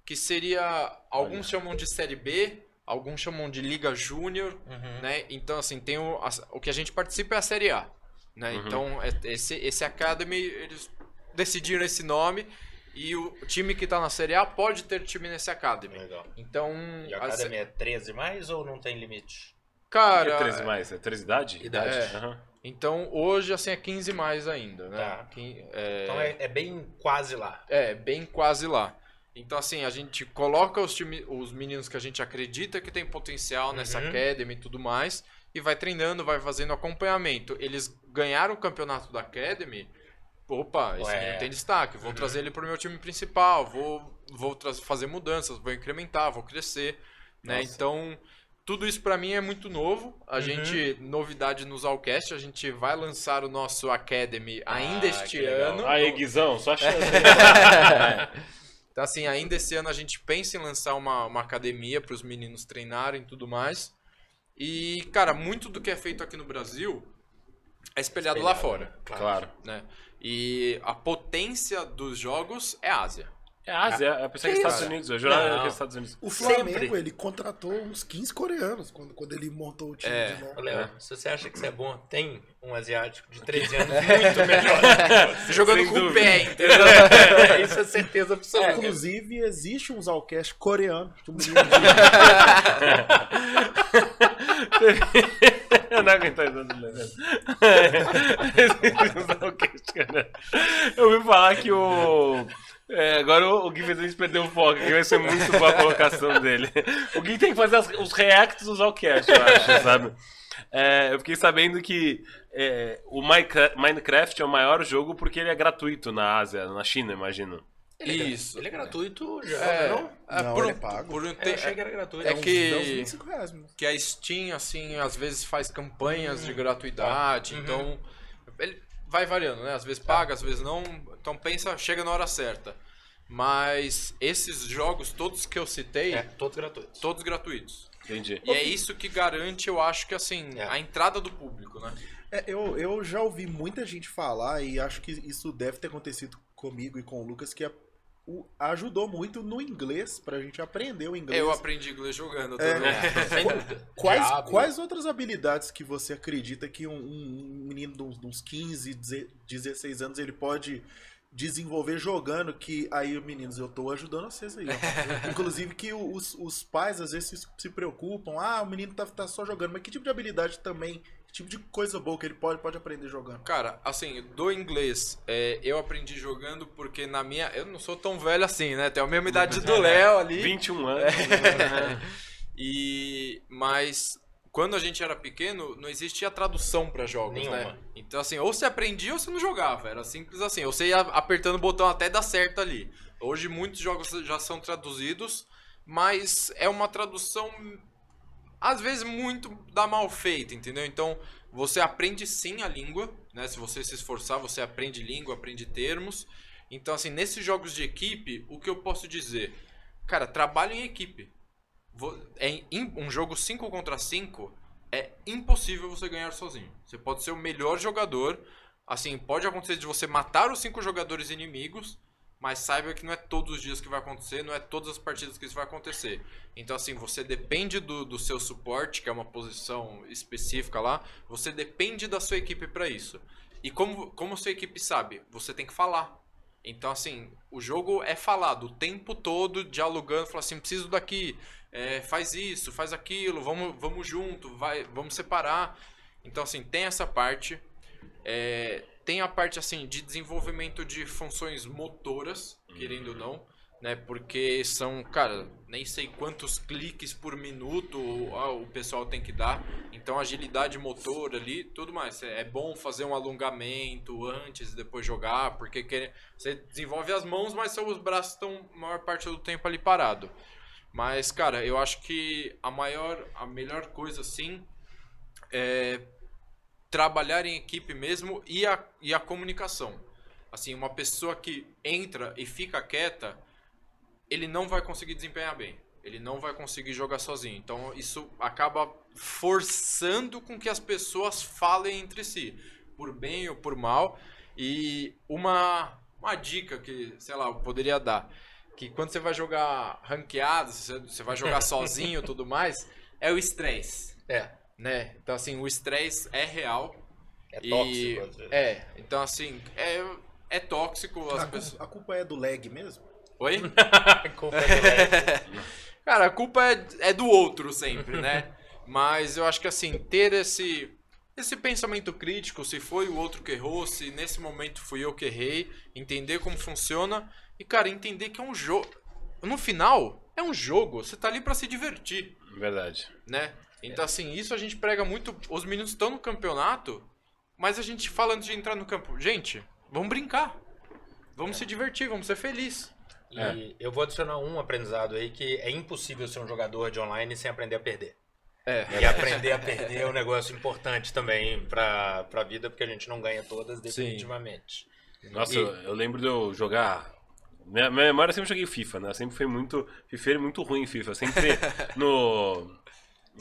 Que seria. Alguns chamam de Série B, alguns chamam de Liga Júnior, Uhum. né? Então, assim, tem o, as- o que a gente participa é a Série A. Né? Uhum. Então, é- esse, esse Academy, eles decidiram esse nome. E o time que tá na Série A pode ter time nesse Academy. Legal. Então, E a a academia é 13 mais ou não tem limite? cara. é 13 mais? É 13 idade? Idade. É. Aham. Então, hoje, assim, é 15 mais ainda, né? Tá. É, Então é, é bem quase lá. É, bem quase lá. Então, assim, a gente coloca os, time, os meninos que a gente acredita que tem potencial nessa Uhum. Academy e tudo mais, e vai treinando, vai fazendo acompanhamento. Eles ganharam o campeonato da Academy. Opa, esse Ué. menino tem destaque. Vou Uhum. trazer ele pro meu time principal, vou, vou fazer mudanças, vou incrementar, vou crescer. Né? Nossa. Então, tudo isso pra mim é muito novo. A Uhum. gente, novidade no Zalcast, a gente vai lançar o nosso Academy ainda Ah, este ano. Aí, Guizão, só chance. Então, assim, ainda esse ano a gente pensa em lançar uma, uma academia para os meninos treinarem e tudo mais. E, cara, muito do que é feito aqui no Brasil é espelhado, lá fora, claro. né? E a potência dos jogos é a Ásia. É Ásia, eu pensei que Que Estados? Unidos. Eu jurava que Estados Unidos. O Flamengo, Sempre. ele contratou uns 15 coreanos quando, quando ele montou o time É. de novo. Léo, É. se você acha que isso é bom, tem um asiático de 13 anos muito melhor você. Jogando com o pé, entendeu? Isso é certeza absoluta. Inclusive, existe um Zalcast coreano. que o menino Eu não aguento mais Eu ouvi falar que o. é, agora o, Gui fez a gente perder o foco, que vai ser muito boa a colocação dele. O Gui tem que fazer as- os reacts dos Allcast, eu acho, sabe? É, eu fiquei sabendo que é, o Minecra- Minecraft é o maior jogo porque ele é gratuito na Ásia, na China, imagino. Isso. Ele é gratuito já, É, não? é, Não, por, ele um- é pago. por um achei que era gratuito. É uns- que- dá uns 25 reais, mano. que a Steam, assim, às vezes faz campanhas de gratuidade, Uhum. então ele vai variando, né? Às vezes paga, às vezes não. Então pensa, chega na hora certa. Mas esses jogos, todos que eu citei, É, todos gratuitos. todos gratuitos. Entendi. E é isso que garante, eu acho que assim, É. a entrada do público, né? É, eu, eu já ouvi muita gente falar, e acho que isso deve ter acontecido comigo e com o Lucas, que a o- ajudou muito no inglês, pra gente aprender o inglês. Eu aprendi inglês jogando É. Quais, quais outras habilidades que você acredita que um, um menino de uns- de uns 15, 16 anos ele pode desenvolver jogando que aí, meninos, eu tô ajudando vocês aí. ó. Inclusive que os, os pais às vezes se, se preocupam, ah, o menino tá, tá só jogando, mas que tipo de habilidade também, que tipo de coisa boa que ele pode, pode aprender jogando? Cara, assim, do inglês, é, eu aprendi jogando porque na minha. Eu não sou tão velho assim, né? Tenho a mesma idade do Léo ali. 21 anos. É. E mas quando a gente era pequeno, não existia tradução pra jogos, Nenhuma. né? Então assim, ou você aprendia ou você não jogava, era simples assim. Ou você ia apertando o botão até dar certo ali. Hoje muitos jogos já são traduzidos, mas é uma tradução às vezes muito da mal feita, entendeu? Então, você aprende sim a língua, né? Se você se esforçar, você aprende língua, aprende termos. Então, assim, nesses jogos de equipe, o que eu posso dizer? Cara, trabalho em equipe. É um jogo 5 contra 5 é impossível você ganhar sozinho. Você pode ser o melhor jogador, assim, pode acontecer de você matar os cinco jogadores inimigos, mas saiba que não é todos os dias que vai acontecer, não é todas as partidas que isso vai acontecer. Então, assim, você depende do, do seu suporte, que é uma posição específica lá, você depende da sua equipe para isso. E como, como sua equipe sabe? Você tem que falar. Então, assim, o jogo é falado o tempo todo, dialogando, fala assim, preciso daqui, é, faz isso, faz aquilo, vamos, vamos junto, vai, vamos separar. Então, assim, tem essa parte. É, tem a parte, assim, de desenvolvimento de funções motoras, querendo ou não, né? Porque são, cara, nem sei quantos cliques por minuto o pessoal tem que dar. Então, agilidade motor ali, tudo mais. É é bom fazer um alongamento antes e depois jogar, porque quer- você desenvolve as mãos, mas seus braços estão a maior parte do tempo ali parado. Mas, cara, eu acho que a maior, a melhor coisa, assim, é trabalhar em equipe mesmo e a, e a comunicação. Assim, uma pessoa que entra e fica quieta, ele não vai conseguir desempenhar bem. Ele não vai conseguir jogar sozinho. Então, isso acaba forçando com que as pessoas falem entre si, por bem ou por mal. E uma, uma dica que, sei lá, eu poderia dar, que quando você vai jogar ranqueado, você você vai jogar sozinho e tudo mais, é o estresse, É, né? Então, assim, o estresse é real. é E- tóxico. às vezes. É, então assim, é, é tóxico as A, pessoas. culpa, a culpa é do lag mesmo? Oi? Culpa é do Lex. Cara, a culpa é, é do outro sempre, né? Mas eu acho que assim, ter esse esse pensamento crítico, se foi o outro que errou, se nesse momento fui eu que errei, entender como funciona e cara, entender que é um jogo. No final, é um jogo, você tá ali pra se divertir. Verdade. né? Então, assim, isso a gente prega muito. Os meninos estão no campeonato, mas a gente fala antes de entrar no campo, gente, vamos brincar. Vamos se divertir, vamos ser felizes. E eu vou adicionar um aprendizado aí que é impossível ser um jogador de online sem aprender a perder. É. E aprender a perder é um negócio importante também pra, pra vida, porque a gente não ganha todas definitivamente. Nossa, E- eu, lembro de eu jogar. Minha, minha memória sempre joguei FIFA, né? Sempre fui muito. FIFA muito ruim em FIFA. Sempre no.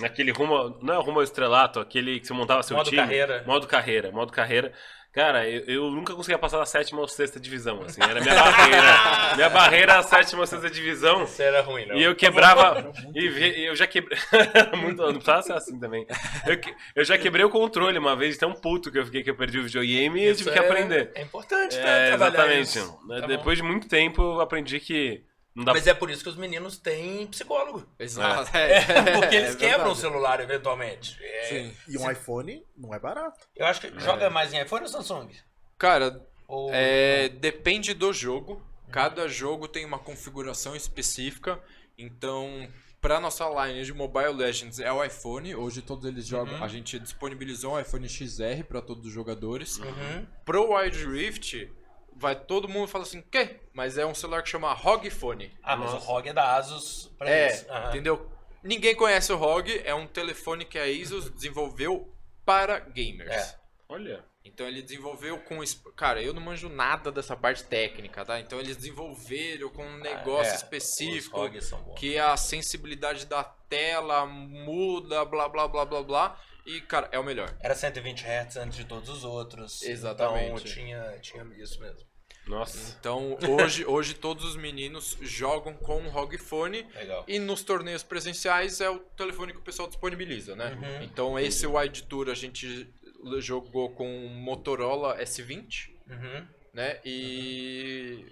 Naquele rumo. Não é o rumo ao estrelato, aquele que você montava seu Modo time. carreira. Modo carreira. Modo carreira. Cara, eu, eu nunca conseguia passar da sétima ou sexta divisão, assim. Era minha barreira. minha barreira era a sétima ou sexta divisão. Isso era ruim, não. E eu quebrava. e ve- eu já quebrei. Muito, não precisava ser assim também. Eu, que- eu já quebrei o controle uma vez, tão puto que eu fiquei que eu perdi o videogame e eu tive que é- aprender. É importante, né? É, exatamente. isso. Né, Tá Depois de muito tempo eu aprendi que dá Mas é por isso que os meninos têm psicólogo. Exato. Porque eles É quebram o celular eventualmente. É, Sim. E um iPhone não é barato. Eu acho que joga mais em iPhone ou Samsung? Cara, Ou... é, depende do jogo. Cada jogo tem uma configuração específica. Então, para nossa line de Mobile Legends é o iPhone. Hoje todos eles jogam. Uhum. A gente disponibilizou um iPhone XR para todos os jogadores. Uhum. Pro Wide Rift, vai todo mundo fala assim, quê? Mas é um celular que chama ROG Phone. Ah, mas o ROG é da Asus pra É, isso. Aham. entendeu? Ninguém conhece o ROG, é um telefone que a Asus desenvolveu para gamers. É. Olha. Então ele desenvolveu com. Cara, eu não manjo nada dessa parte técnica, tá? Então eles desenvolveram com um negócio é, específico Os ROGs são bons. que a sensibilidade da tela muda, blá blá blá blá blá. E, cara, é o melhor. Era 120 Hz antes de todos os outros. Exatamente. Então tinha, tinha isso mesmo. Nossa. Então, hoje, hoje todos os meninos jogam com o ROG Phone Legal. e nos torneios presenciais é o telefone que o pessoal disponibiliza, né? Uhum. Então, esse Wide Tour a gente jogou com o Motorola S20, Uhum. né? E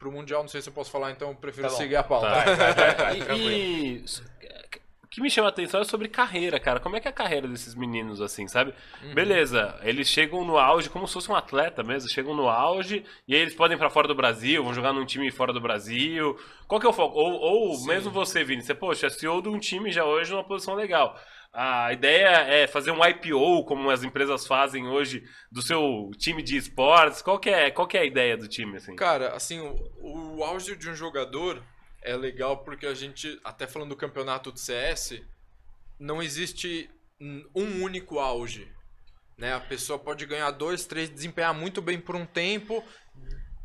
pro Mundial, não sei se eu posso falar, então eu prefiro Tá seguir a pauta. Tá. Vai, E- e que me chama a atenção é sobre carreira, cara. Como é que é a carreira desses meninos, assim, sabe? Uhum. Beleza, eles chegam no auge como se fosse um atleta mesmo. Chegam no auge e aí eles podem ir pra fora do Brasil, vão jogar num time fora do Brasil. Qual que é o foco? Ou, ou mesmo você, Vini, você, poxa, é CEO de um time já hoje numa posição legal. A ideia é fazer um IPO, como as empresas fazem hoje, do seu time de esportes. Qual que é, qual que é a ideia do time, assim? Cara, assim, o, o auge de um jogador é legal porque a gente, até falando do campeonato de CS, não existe um único auge. Né? A pessoa pode ganhar dois, três, desempenhar muito bem por um tempo,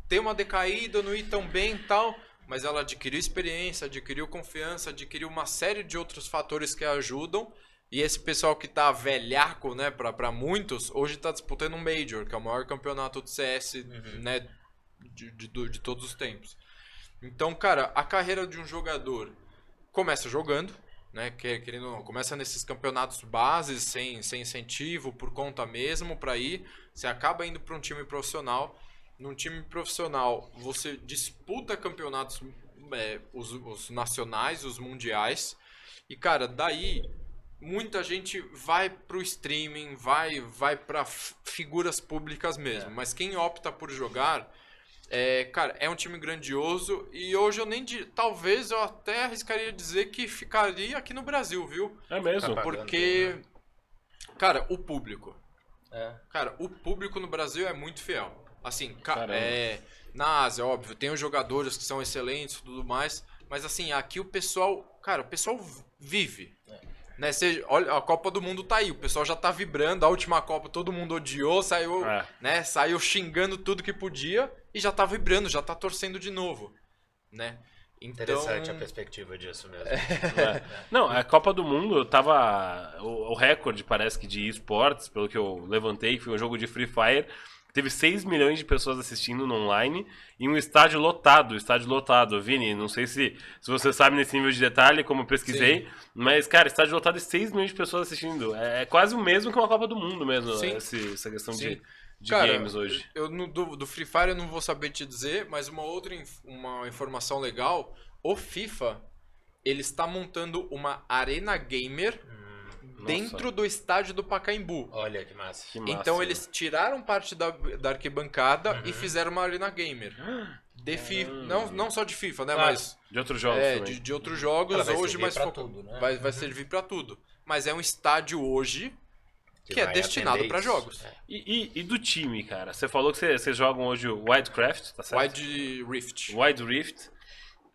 ter uma decaída, não ir tão bem e tal, mas ela adquiriu experiência, adquiriu confiança, adquiriu uma série de outros fatores que ajudam. E esse pessoal que tá velhaco, né, pra, pra muitos, hoje tá disputando um Major, que é o maior campeonato de CS, né, de, de, de todos os tempos. Então, cara, a carreira de um jogador começa jogando, né, que- querendo não, começa nesses campeonatos bases, sem, sem incentivo, por conta mesmo, pra ir. Você acaba indo pra um time profissional. Num time profissional, você disputa campeonatos, é, os, os nacionais, os mundiais. E, cara, daí muita gente vai pro streaming, vai vai para figuras públicas mesmo. Mas quem opta por jogar, é, cara, é um time grandioso e hoje eu nem talvez eu até arriscaria dizer que ficaria aqui no Brasil, viu? É mesmo? Tá Porque cara, o público, É. cara, o público no Brasil é muito fiel. Assim, ca- Caramba. é, na Ásia, óbvio, tem os jogadores que são excelentes e tudo mais, mas assim, aqui o pessoal, cara, o pessoal vive. Né, você, olha, a Copa do Mundo tá aí, o pessoal já tá vibrando, a última Copa todo mundo odiou, saiu, É. né, saiu xingando tudo que podia e já tá vibrando, já tá torcendo de novo, né? Então, Interessante a perspectiva disso mesmo. É. Não, a Copa do Mundo tava. O, o recorde, parece que de esportes, pelo que eu levantei, que foi um jogo de Free Fire. Teve 6 milhões de pessoas assistindo no online e um estádio lotado, estádio lotado. Vini, não sei se, se você sabe nesse nível de detalhe, como eu pesquisei, mas, cara, estádio lotado e 6 milhões de pessoas assistindo. É, é quase o mesmo que uma Copa do Mundo mesmo, Sim. esse- essa questão Sim. de, de Cara, games hoje. Eu, no- do, do Free Fire eu não vou saber te dizer, mas uma outra inf- uma informação legal, o FIFA, ele está montando uma arena gamer dentro do estádio do Pacaembu. Olha que massa. Que massa. Então eles tiraram parte da, da arquibancada e fizeram uma arena gamer. De FIFA, não, não só de FIFA, né? Claro. mas De outros jogos é, de, de outros jogos Ela vai hoje, servir mas pra foca- tudo, né? vai, vai servir pra tudo. Mas é um estádio hoje que, é vai destinado isso. jogos. É. E, e- e do time, cara? Você falou que você- vocês jogam hoje o Wildcraft, tá certo? Wide Rift. Wide Rift.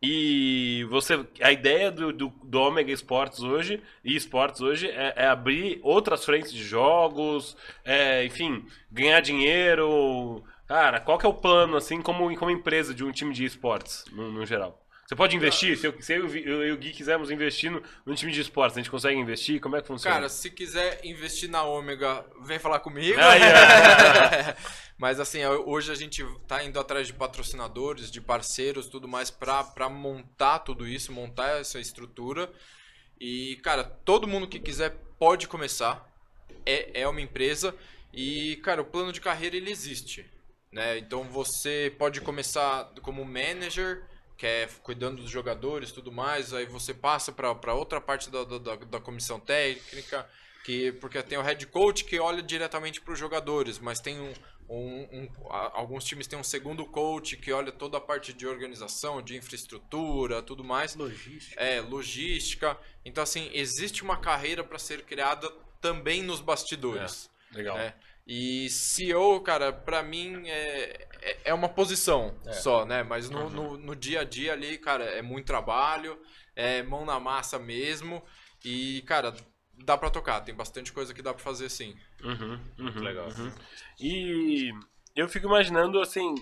E você, a ideia do, do, do Omega Sports hoje e esportes hoje é, é abrir outras frentes de jogos, é, enfim, ganhar dinheiro. Cara, qual que é o plano, assim, como, como empresa de um time de esportes, no, no geral? Você pode investir? Se eu, se eu, e eu e o Gui quisermos investir no, num time de esportes, a gente consegue investir? Como é que funciona? Cara, se quiser investir na Ômega, vem falar comigo. Aí, é. Mas assim, hoje a gente tá indo atrás de patrocinadores, de parceiros, tudo mais pra, pra montar tudo isso, montar essa estrutura. E, cara, todo mundo que quiser pode começar. É, é uma empresa. E, cara, o plano de carreira ele existe. Né? Então você pode começar como manager, que é cuidando dos jogadores tudo mais. Aí você passa para outra parte da, da, da comissão técnica. Que, porque tem o head coach que olha diretamente para os jogadores, mas tem um, um- um- alguns times têm um segundo coach que olha toda a parte de organização, de infraestrutura, tudo mais. Logística. É, logística. Então, assim, existe uma carreira para ser criada também nos bastidores. Legal. né? E CEO, cara, pra mim é, é, é uma posição É. só, né? Mas no, no, no dia a dia ali, cara, é muito trabalho, é mão na massa mesmo. E, cara, dá pra tocar. Tem bastante coisa que dá pra fazer sim. Uhum, uhum, Legal. uhum. E eu fico imaginando, assim,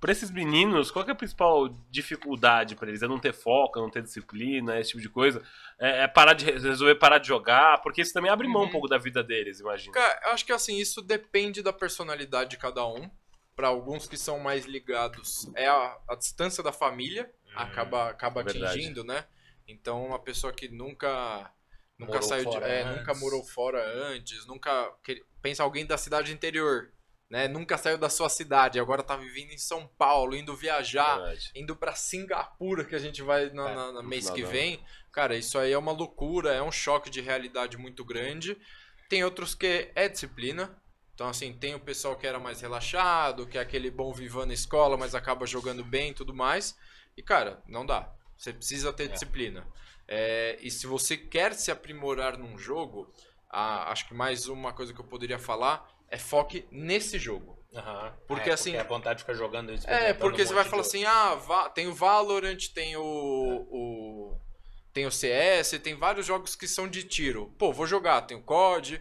pra esses meninos, qual que é a principal dificuldade pra eles? É não ter foco, é não ter disciplina, esse tipo de coisa? É, é parar de resolver parar de jogar? Porque isso também abre mão um Uhum. pouco da vida deles, imagina. Cara, eu acho que assim, isso depende da personalidade de cada um para alguns que são mais ligados, é a, a distância da família, acaba, acaba Verdade. atingindo, né? Então, uma pessoa que nunca nunca Morou saiu de, fora é, antes. nunca morou fora antes, nunca que- pensa alguém da cidade interior, né? Nunca saiu da sua cidade, agora tá vivendo em São Paulo, indo viajar, Verdade. indo pra Singapura que a gente vai no, É, na- na no mês final que vem. Cara, isso aí é uma loucura, é um choque de realidade muito grande. Tem outros que é disciplina. Então, assim, tem o pessoal que era mais relaxado, que é aquele bom vivan na escola, mas acaba jogando bem e tudo mais. E, cara, não dá. Você precisa ter disciplina. É, e se você quer se aprimorar num jogo, ah, acho que mais uma coisa que eu poderia falar é foque nesse jogo. Aham. Porque, É, assim- a vontade de ficar jogando isso. É, porque você vai falar assim, ah, tem o Valorant, tem o, o tem o CS, tem vários jogos que são de tiro. Pô, vou jogar, tem o COD.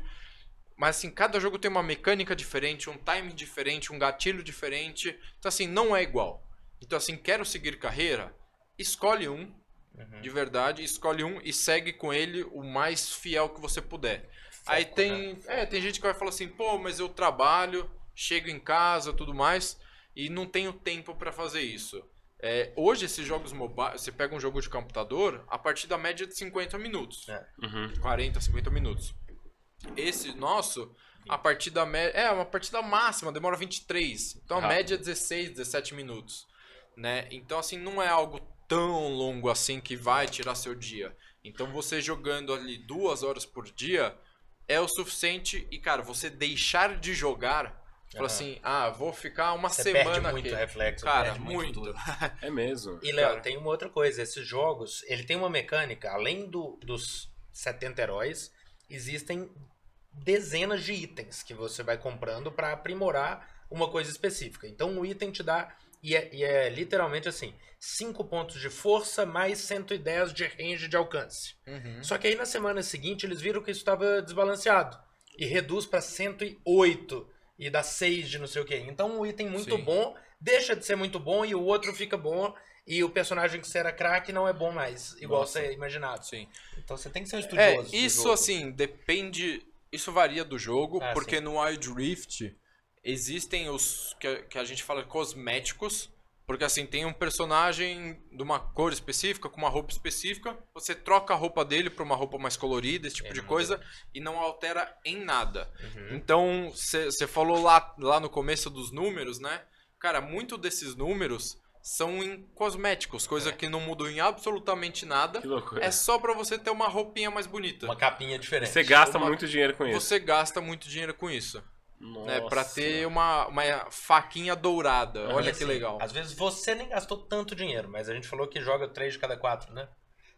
Mas assim, cada jogo tem uma mecânica diferente, um timing diferente, um gatilho diferente. Então assim, não é igual. Então assim, quero seguir carreira, escolhe um, Uhum. de verdade, escolhe um e segue com ele o mais fiel que você puder. Aí tem, é, tem gente que vai falar assim, pô, mas eu trabalho, chego em casa, tudo mais, e não tenho tempo pra fazer isso. É, hoje esses jogos mobile, você pega um jogo de computador, a partir da média de 50 minutos. É. Uhum. 40, 50 minutos. Esse nosso, a partir da média, é, uma partida máxima, demora 23. Então a Rápido. média é 16, 17 minutos, né? Então assim, não é algo tão longo assim que vai tirar seu dia. Então você jogando ali duas horas por dia é o suficiente e cara, você deixar de jogar, fala assim, ah, vou ficar uma Você semana perde muito aqui. reflexo, Cara, perde muito, muito. É mesmo. E, Léo, tem uma outra coisa. Esses jogos, ele tem uma mecânica, além do, dos 70 heróis, existem dezenas de itens que você vai comprando pra aprimorar uma coisa específica. Então, um item te dá, e é, e é literalmente assim, 5 pontos de força mais 110 de range de alcance. Uhum. Só que aí na semana seguinte eles viram que isso estava desbalanceado. E reduz pra 108 e dá 6 de não sei o que. Então um item muito Sim. bom deixa de ser muito bom e o outro fica bom. E o personagem que você era craque não é bom mais, igual Nossa. você imaginava. Sim. Então você tem que ser um É, estudioso. do isso jogo. assim, depende. Isso varia do jogo, Ah, porque sim. no Wild Rift existem os que, a- que a gente fala cosméticos. Porque assim, tem um personagem de uma cor específica, com uma roupa específica, você troca a roupa dele pra uma roupa mais colorida, esse tipo É, de coisa, e não altera em nada. Uhum. Então, você falou lá, lá no começo dos números, né? Cara, muito desses números são em cosméticos, coisa que não mudou em absolutamente nada. Que loucura. É só pra você ter uma roupinha mais bonita. Uma capinha diferente. Você gasta uma- muito dinheiro com isso. Você gasta muito dinheiro com isso, Nossa. né? Pra ter uma, uma faquinha dourada. Olha assim, que legal. Às vezes você nem gastou tanto dinheiro, mas a gente falou que joga 3 de cada 4, né?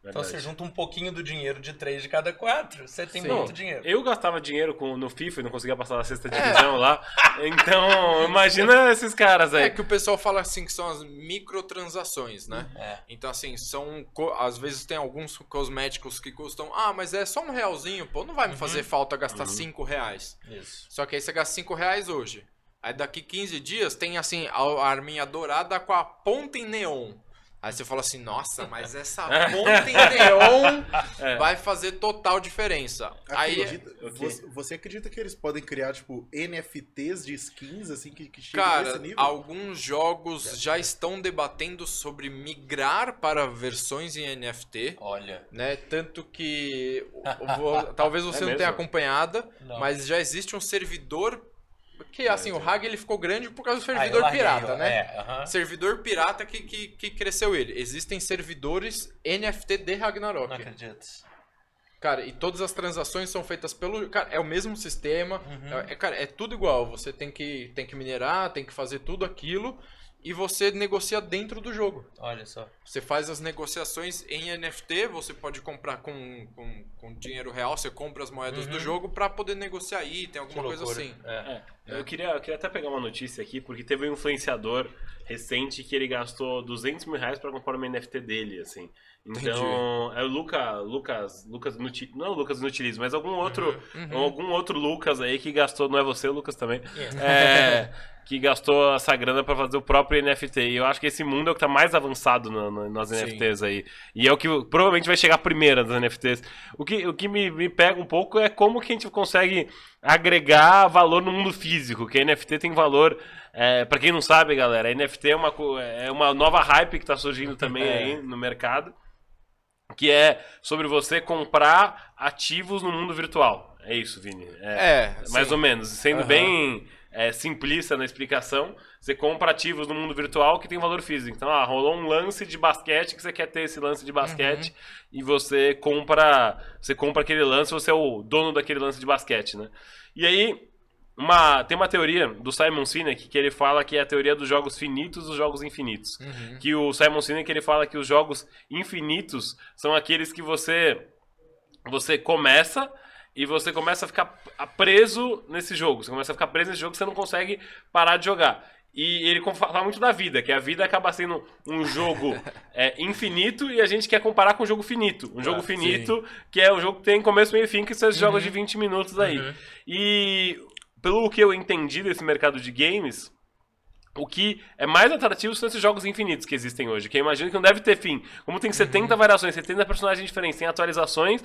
Então você junta um pouquinho do dinheiro de 3 de cada 4, você tem Sim. muito dinheiro. Eu gastava dinheiro com, no FIFA e não conseguia passar da sexta É. divisão lá. Então, imagina esses caras aí. É que o pessoal fala assim que são as microtransações, né? É. Então, assim, são. co- Às vezes tem alguns cosméticos que custam. Ah, mas é só um realzinho, pô. Não vai me Uhum. fazer falta gastar cinco reais. Isso. Só que aí você gasta 5 reais hoje. Aí daqui 15 dias tem assim a a arminha dourada com a ponta em neon. Aí você fala assim, nossa, mas essa ponta em neon É. vai fazer total diferença. Aí, Acredita- Ok. você, você acredita que eles podem criar, tipo, NFTs de skins, assim, que, que chegam cara, nesse nível? alguns jogos já estão debatendo sobre migrar para versões em NFT. Olha. Né? Tanto que vou- talvez você É não mesmo? tenha acompanhado, Não. mas já existe um servidor que assim, o Hag ele ficou grande por causa do Ah, servidor larguei, pirata, né? É, aham. Servidor pirata que, que, que cresceu ele. Existem servidores NFT de Não Ragnarok. acredito. Cara, e todas as transações são feitas pelo. Cara, é o mesmo sistema. Uhum. É, cara, é tudo igual. Você tem que, tem que minerar, tem que fazer tudo aquilo. E você negocia dentro do jogo. Olha só. Você faz as negociações em NFT, você pode comprar com, com, com dinheiro real, você compra as moedas do Uhum. jogo pra poder negociar item, alguma coisa assim. É. É, eu, queria, eu queria até pegar uma notícia aqui, porque teve um influenciador recente que ele gastou 200 mil reais pra comprar uma NFT dele, assim. Então, é o Luca, Lucas, Lucas Nuti, não é o Lucas Nutilis, mas algum outro, Uhum. algum outro Lucas aí que gastou, não é você, o Lucas também, Yeah. é, que gastou essa grana pra fazer o próprio NFT. E eu acho que esse mundo é o que tá mais avançado no- no- nas Sim. NFTs aí. E é o que provavelmente vai chegar primeiro nas NFTs. O que, o que me, me pega um pouco é como que a gente consegue agregar valor no mundo físico, que NFT tem valor É, pra quem não sabe, galera, NFT é uma, é uma nova hype que tá surgindo também É. aí no mercado. Que é sobre você comprar ativos no mundo virtual. É isso, Vini. É, É, mais sim. ou menos. Sendo Aham. bem é, simplista na explicação, você compra ativos no mundo virtual que tem valor físico. Então, ah, rolou um lance de basquete que você quer ter esse lance de basquete Uhum. e você compra, você compra aquele lance, você é o dono daquele lance de basquete, né? E aí, uma, tem uma teoria do Simon Sinek que ele fala que é a teoria dos jogos finitos e dos jogos infinitos. Uhum. Que o Simon Sinek ele fala que os jogos infinitos são aqueles que você você começa e você começa a ficar preso nesse jogo. Você começa a ficar preso nesse jogo, você não consegue parar de jogar. E ele fala muito da vida, que a vida acaba sendo um jogo é, infinito e a gente quer comparar com um jogo finito. Um jogo Ah, finito, que é um jogo que tem começo, meio e fim, que são esses jogos de 20 minutos aí. Uhum. E pelo que eu entendi desse mercado de games, o que é mais atrativo são esses jogos infinitos que existem hoje, que eu imagino que não deve ter fim. Como tem 70 variações, 70 personagens diferentes, tem atualizações,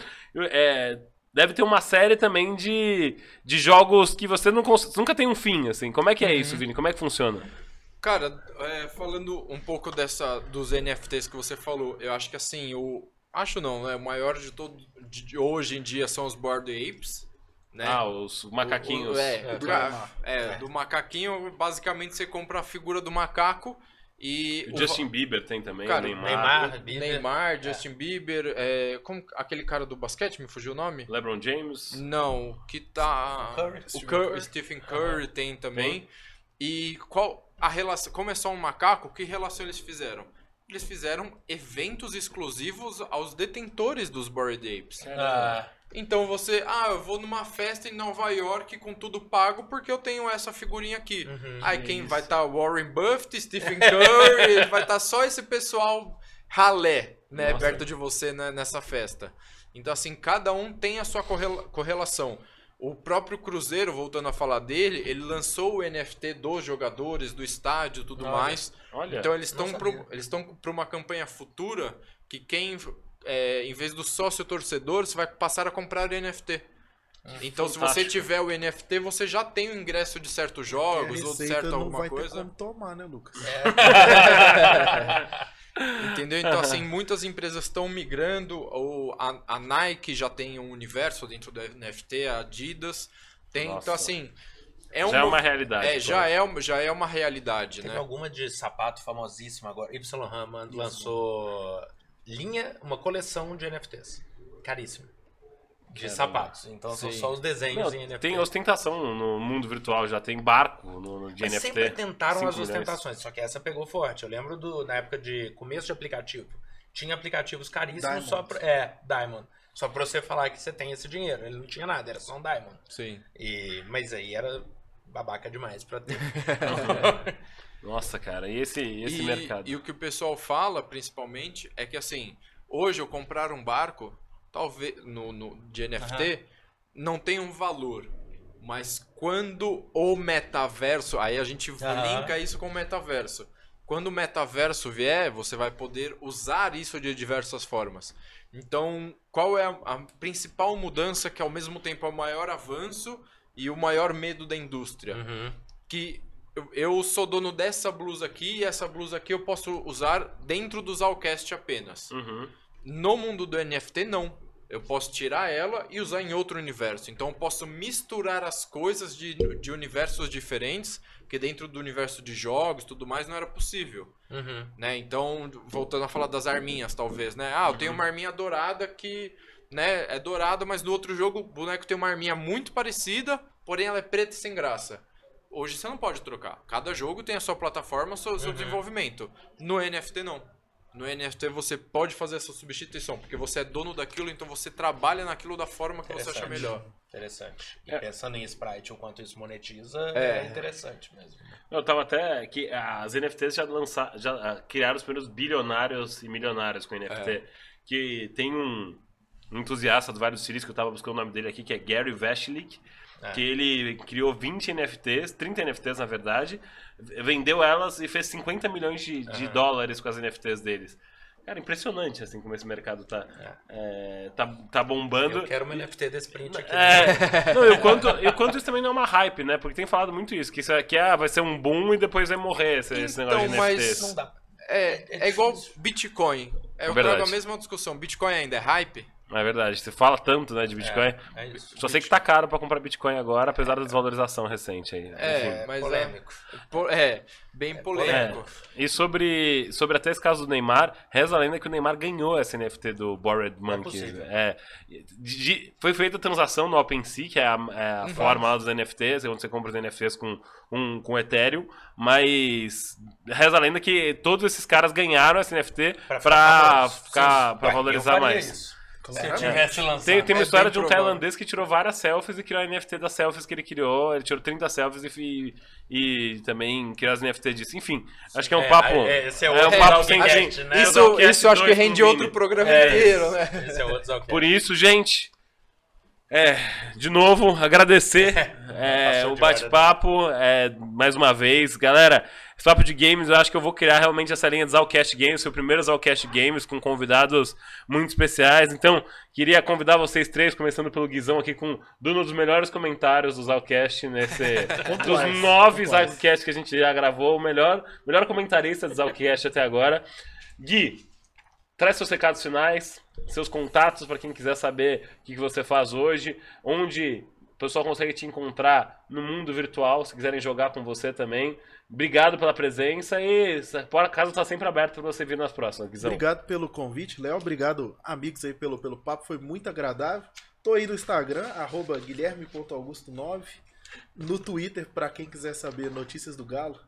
é, deve ter uma série também de, de jogos que você não nunca tem um fim, assim. Como é que é isso, Vini? Como é que funciona? Cara, é, falando um pouco dessa dos NFTs que você falou, eu acho que assim, o acho não, né, o maior de todo de, de hoje em dia são os Bored Apes, né? Ah, os macaquinhos. O- é, É, do, claro. é, do macaquinho, basicamente você compra a figura do macaco e O Justin Bieber tem também, Cara, o Neymar, Neymar, o Bieber. Neymar, Justin Bieber, é, como aquele cara do basquete, me fugiu o nome? LeBron James. Não, que tá. Curry. O Stephen Cur- Curry. Stephen Curry tem também. E qual a relação. Como é só um macaco, que relação eles fizeram? Eles fizeram eventos exclusivos aos detentores dos Bored Apes. Ah, Então você, ah, eu vou numa festa em Nova York com tudo pago porque eu tenho essa figurinha aqui. uhum. Aí quem isso. vai estar Warren Buffett, Stephen Curry, vai estar só esse pessoal ralé, né, Nossa. perto de você né, nessa festa. Então assim, cada um tem a sua correla- correlação. O próprio Cruzeiro, voltando a falar dele, ele lançou o NFT dos jogadores, do estádio, tudo Olha. mais. Olha. Então eles estão para uma campanha futura que quem é, em vez do sócio torcedor, você vai passar a comprar NFT. Então, se você fantástico. tiver o NFT, você já tem o ingresso de certos jogos ou de certa não alguma vai ter coisa. como tomar, né, Lucas? Entendeu? Então, assim, muitas empresas estão migrando. Ou a, a Nike já tem um universo dentro do NFT, a Adidas tem. Nossa. Então, assim. É já um é mo- uma realidade. É, já é, uma- já é uma realidade, Teve né? alguma de sapato famosíssima agora. Y lançou linha, uma coleção de NFTs. Caríssimo. De Caramba. sapatos. Então são Sim. só os desenhos Não, em NFT. tem ostentação no mundo virtual, já tem barco no, no de Mas NFT. sempre tentaram as ostentações, só que essa pegou forte. Eu lembro do, na época de começo de aplicativo. Tinha aplicativos caríssimos Diamond. só pra. É, Diamond. Só pra você falar que você tem esse dinheiro. Ele não tinha nada, era só um Diamond. Sim. E, mas aí era babaca demais pra ter. Nossa, cara, e esse, esse e, mercado? e o que o pessoal fala, principalmente, é que assim, hoje eu comprar um barco, talvez no, no de NFT, não tem um valor. Mas quando o metaverso, aí a gente Aham. linka isso com o metaverso. Quando o metaverso vier, você vai poder usar isso de diversas formas. Então, qual é a, a principal mudança que ao mesmo tempo é o maior avanço e o maior medo da indústria? Uhum. que eu, eu sou dono dessa blusa aqui e essa blusa aqui eu posso usar dentro do Zalcast apenas. Uhum. No mundo do NFT, não. Eu posso tirar ela e usar em outro universo. Então eu posso misturar as coisas de, de universos diferentes, que dentro do universo de jogos e tudo mais não era possível. Uhum. Né? Então, voltando a falar das arminhas, talvez, né? Ah, eu tenho uma arminha dourada que né, é dourada, mas no outro jogo o boneco tem uma arminha muito parecida, porém ela é preta e sem graça. Hoje você não pode trocar. Cada jogo tem a sua plataforma, o seu, seu desenvolvimento. No NFT, não. No NFT você pode fazer essa substituição, porque você é dono daquilo, então você trabalha naquilo da forma que você acha melhor. Interessante. E É. pensando em Sprite, o quanto isso monetiza, É. é, interessante mesmo. Eu tava até que as NFTs já lançaram, já ah, criaram os primeiros bilionários e milionários com NFT. É. Que tem um, entusiasta do Vale do Silício, que eu tava buscando o nome dele aqui, que é Gary Vaynerchuk, É. que ele criou 20 NFTs, 30 NFTs na verdade, vendeu elas e fez 50 milhões de, de dólares com as NFTs deles. Cara, impressionante assim como esse mercado tá, é, tá, tá bombando. Eu quero uma NFT desse print aqui. É, não, e o quanto, e o quanto isso também não é uma hype, né? Porque tem falado muito isso, que isso aqui ah, vai ser um boom e depois vai morrer esse, esse negócio de Então, mas NFTs. Não dá. É, é igual Bitcoin. É, eu Verdade. trago a mesma discussão. Bitcoin ainda é hype? É verdade, você fala tanto, né, de Bitcoin. É isso. Só sei que tá caro pra comprar Bitcoin agora, apesar da desvalorização recente aí. É, É mas polêmico. é. É, bem polêmico. E sobre, sobre até esse caso do Neymar, reza a lenda que o Neymar ganhou essa NFT do Bored Monkey. possível. É, de- de- foi feita a transação no OpenSea, que é a, é a forma lá dos NFTs, é onde você compra os NFTs com, um, com Ethereum, mas reza a lenda que todos esses caras ganharam esse NFT pra, ficar pra eu valorizar mais. Se tivesse lançado. Tem, tem uma É história bem de um provável. tailandês que tirou várias selfies e criou a NFT das selfies que ele criou. Ele tirou 30 selfies e, e também criou as NFT disso. Enfim, acho que é um É, papo. é, esse é um outro papo Zalcast, sem né? gente. É o Isso, isso acho que 2 com rende outro programa É, inteiro, né? Esse é outro Zalcast. Por isso, gente, é, de novo, agradecer é, o bate-papo é, mais uma vez. Galera, papo de games, eu acho que eu vou criar realmente essa linha de Zalcast Games, seu primeiro Zalcast Games, com convidados muito especiais. Então, queria convidar vocês três, começando pelo Guizão aqui, com um dos melhores comentários do Zalcast, nesse, dos nove. Zalcast que a gente já gravou, o melhor, melhor comentarista do Zalcast até agora. Gui, Traz seus recados finais, seus contatos para quem quiser saber o que você faz hoje, onde o pessoal consegue te encontrar no mundo virtual, se quiserem jogar com você também. Obrigado pela presença e a casa está sempre aberta para você vir nas próximas, Guizão. Obrigado pelo convite, Léo. Obrigado, amigos, aí, pelo, pelo papo. Foi muito agradável. Tô aí no Instagram, arroba guilherme.augusto9. No Twitter, pra quem quiser saber notícias do Galo,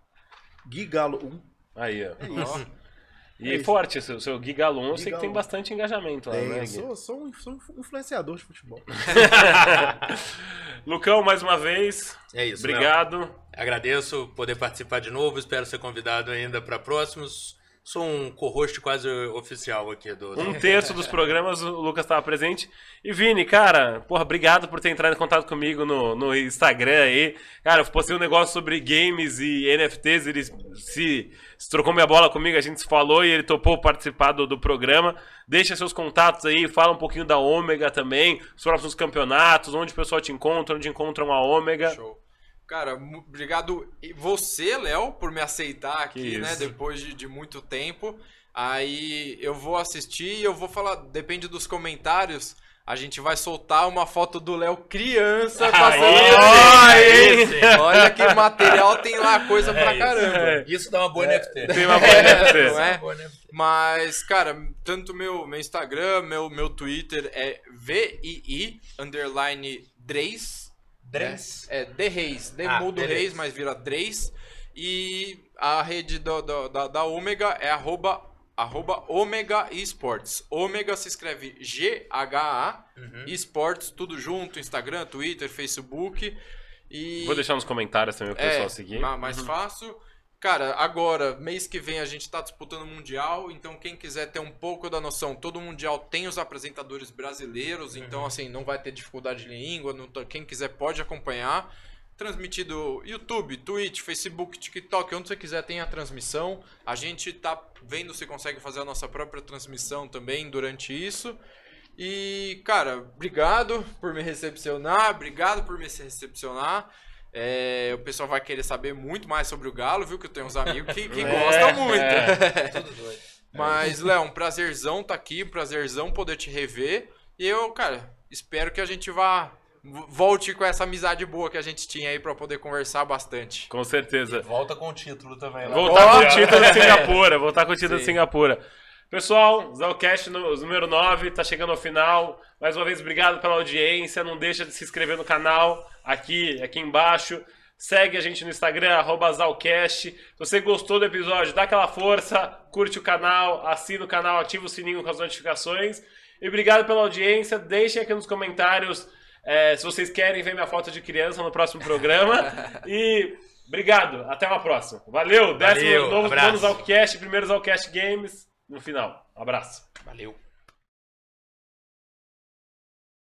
Gui Galo 1. Aí, ó. É isso. E É isso. forte, seu, seu Gui Galon, eu sei que tem bastante engajamento lá, É, né, eu Gui? sou, sou, um, sou um influenciador de futebol. Lucão, mais uma vez, É isso. Obrigado. Agradeço poder participar de novo. Espero ser convidado ainda para próximos. Sou um co-host quase oficial aqui do. Um terço dos programas o Lucas estava presente. E Vini, cara, porra, obrigado por ter entrado em contato comigo no, no Instagram aí. Cara, eu postei um negócio sobre games e NFTs, ele se, se trocou minha bola comigo, a gente se falou e ele topou participar do, do programa. Deixa seus contatos aí, fala um pouquinho da Ômega também, os próximos campeonatos, onde o pessoal te encontra, onde encontram a Ômega. Show. Cara, obrigado e você, Léo, por me aceitar aqui, né? Depois de, de muito tempo. Aí eu vou assistir e eu vou falar, depende dos comentários. A gente vai soltar uma foto do Léo criança passando. Aê! Olha que material tem lá, coisa pra isso. caramba. Isso dá uma boa NFT. Tem uma boa NFT. Não é? Boa NFT. Mas, cara, tanto meu, meu Instagram, meu, meu Twitter é VII underline Dreis. Drens. É, The Reis. The Ah, mudo. Reis, mas vira Dreis. E a rede do- do- da, da Ômega é arroba, arroba Ômega Esports. Ômega se escreve G-H-A. Uhum. Esports, tudo junto. Instagram, Twitter, Facebook. E Vou deixar nos comentários também o pessoal é, seguir. ma- mais fácil. Cara, agora, mês que vem a gente tá disputando o Mundial, então quem quiser ter um pouco da noção, todo Mundial tem os apresentadores brasileiros, então assim, não vai ter dificuldade de língua, não quem quiser pode acompanhar. Transmitido YouTube, Twitch, Facebook, TikTok, onde você quiser tem a transmissão. A gente tá vendo se consegue fazer a nossa própria transmissão também durante isso. E, cara, obrigado por me recepcionar, obrigado por me recepcionar. É, o pessoal vai querer saber muito mais sobre o Galo, viu? Que eu tenho uns amigos que, que É, gostam muito. Tudo doido. Mas, Léo, um prazerzão tá aqui, um prazerzão poder te rever. E eu, cara, espero que a gente vá. Volte com essa amizade boa que a gente tinha aí pra poder conversar bastante. Com certeza. Volta com o título também. lá. Voltar com Ó. o título de Singapura, voltar com o título de Sim. Singapura. Pessoal, Zalcast número 9 tá chegando ao final. Mais uma vez, obrigado pela audiência. Não deixa de se inscrever no canal, aqui, aqui embaixo. Segue a gente no Instagram, arroba Zalcast. Se você gostou do episódio, dá aquela força, curte o canal, assina o canal, ativa o sininho com as notificações. E obrigado pela audiência. Deixem aqui nos comentários é, se vocês querem ver minha foto de criança no próximo programa. e obrigado, até uma próxima. Valeu, décimo Valeu, novo abraço. novo Zalcast, primeiro Zalcast Games no final. Abraço. Valeu.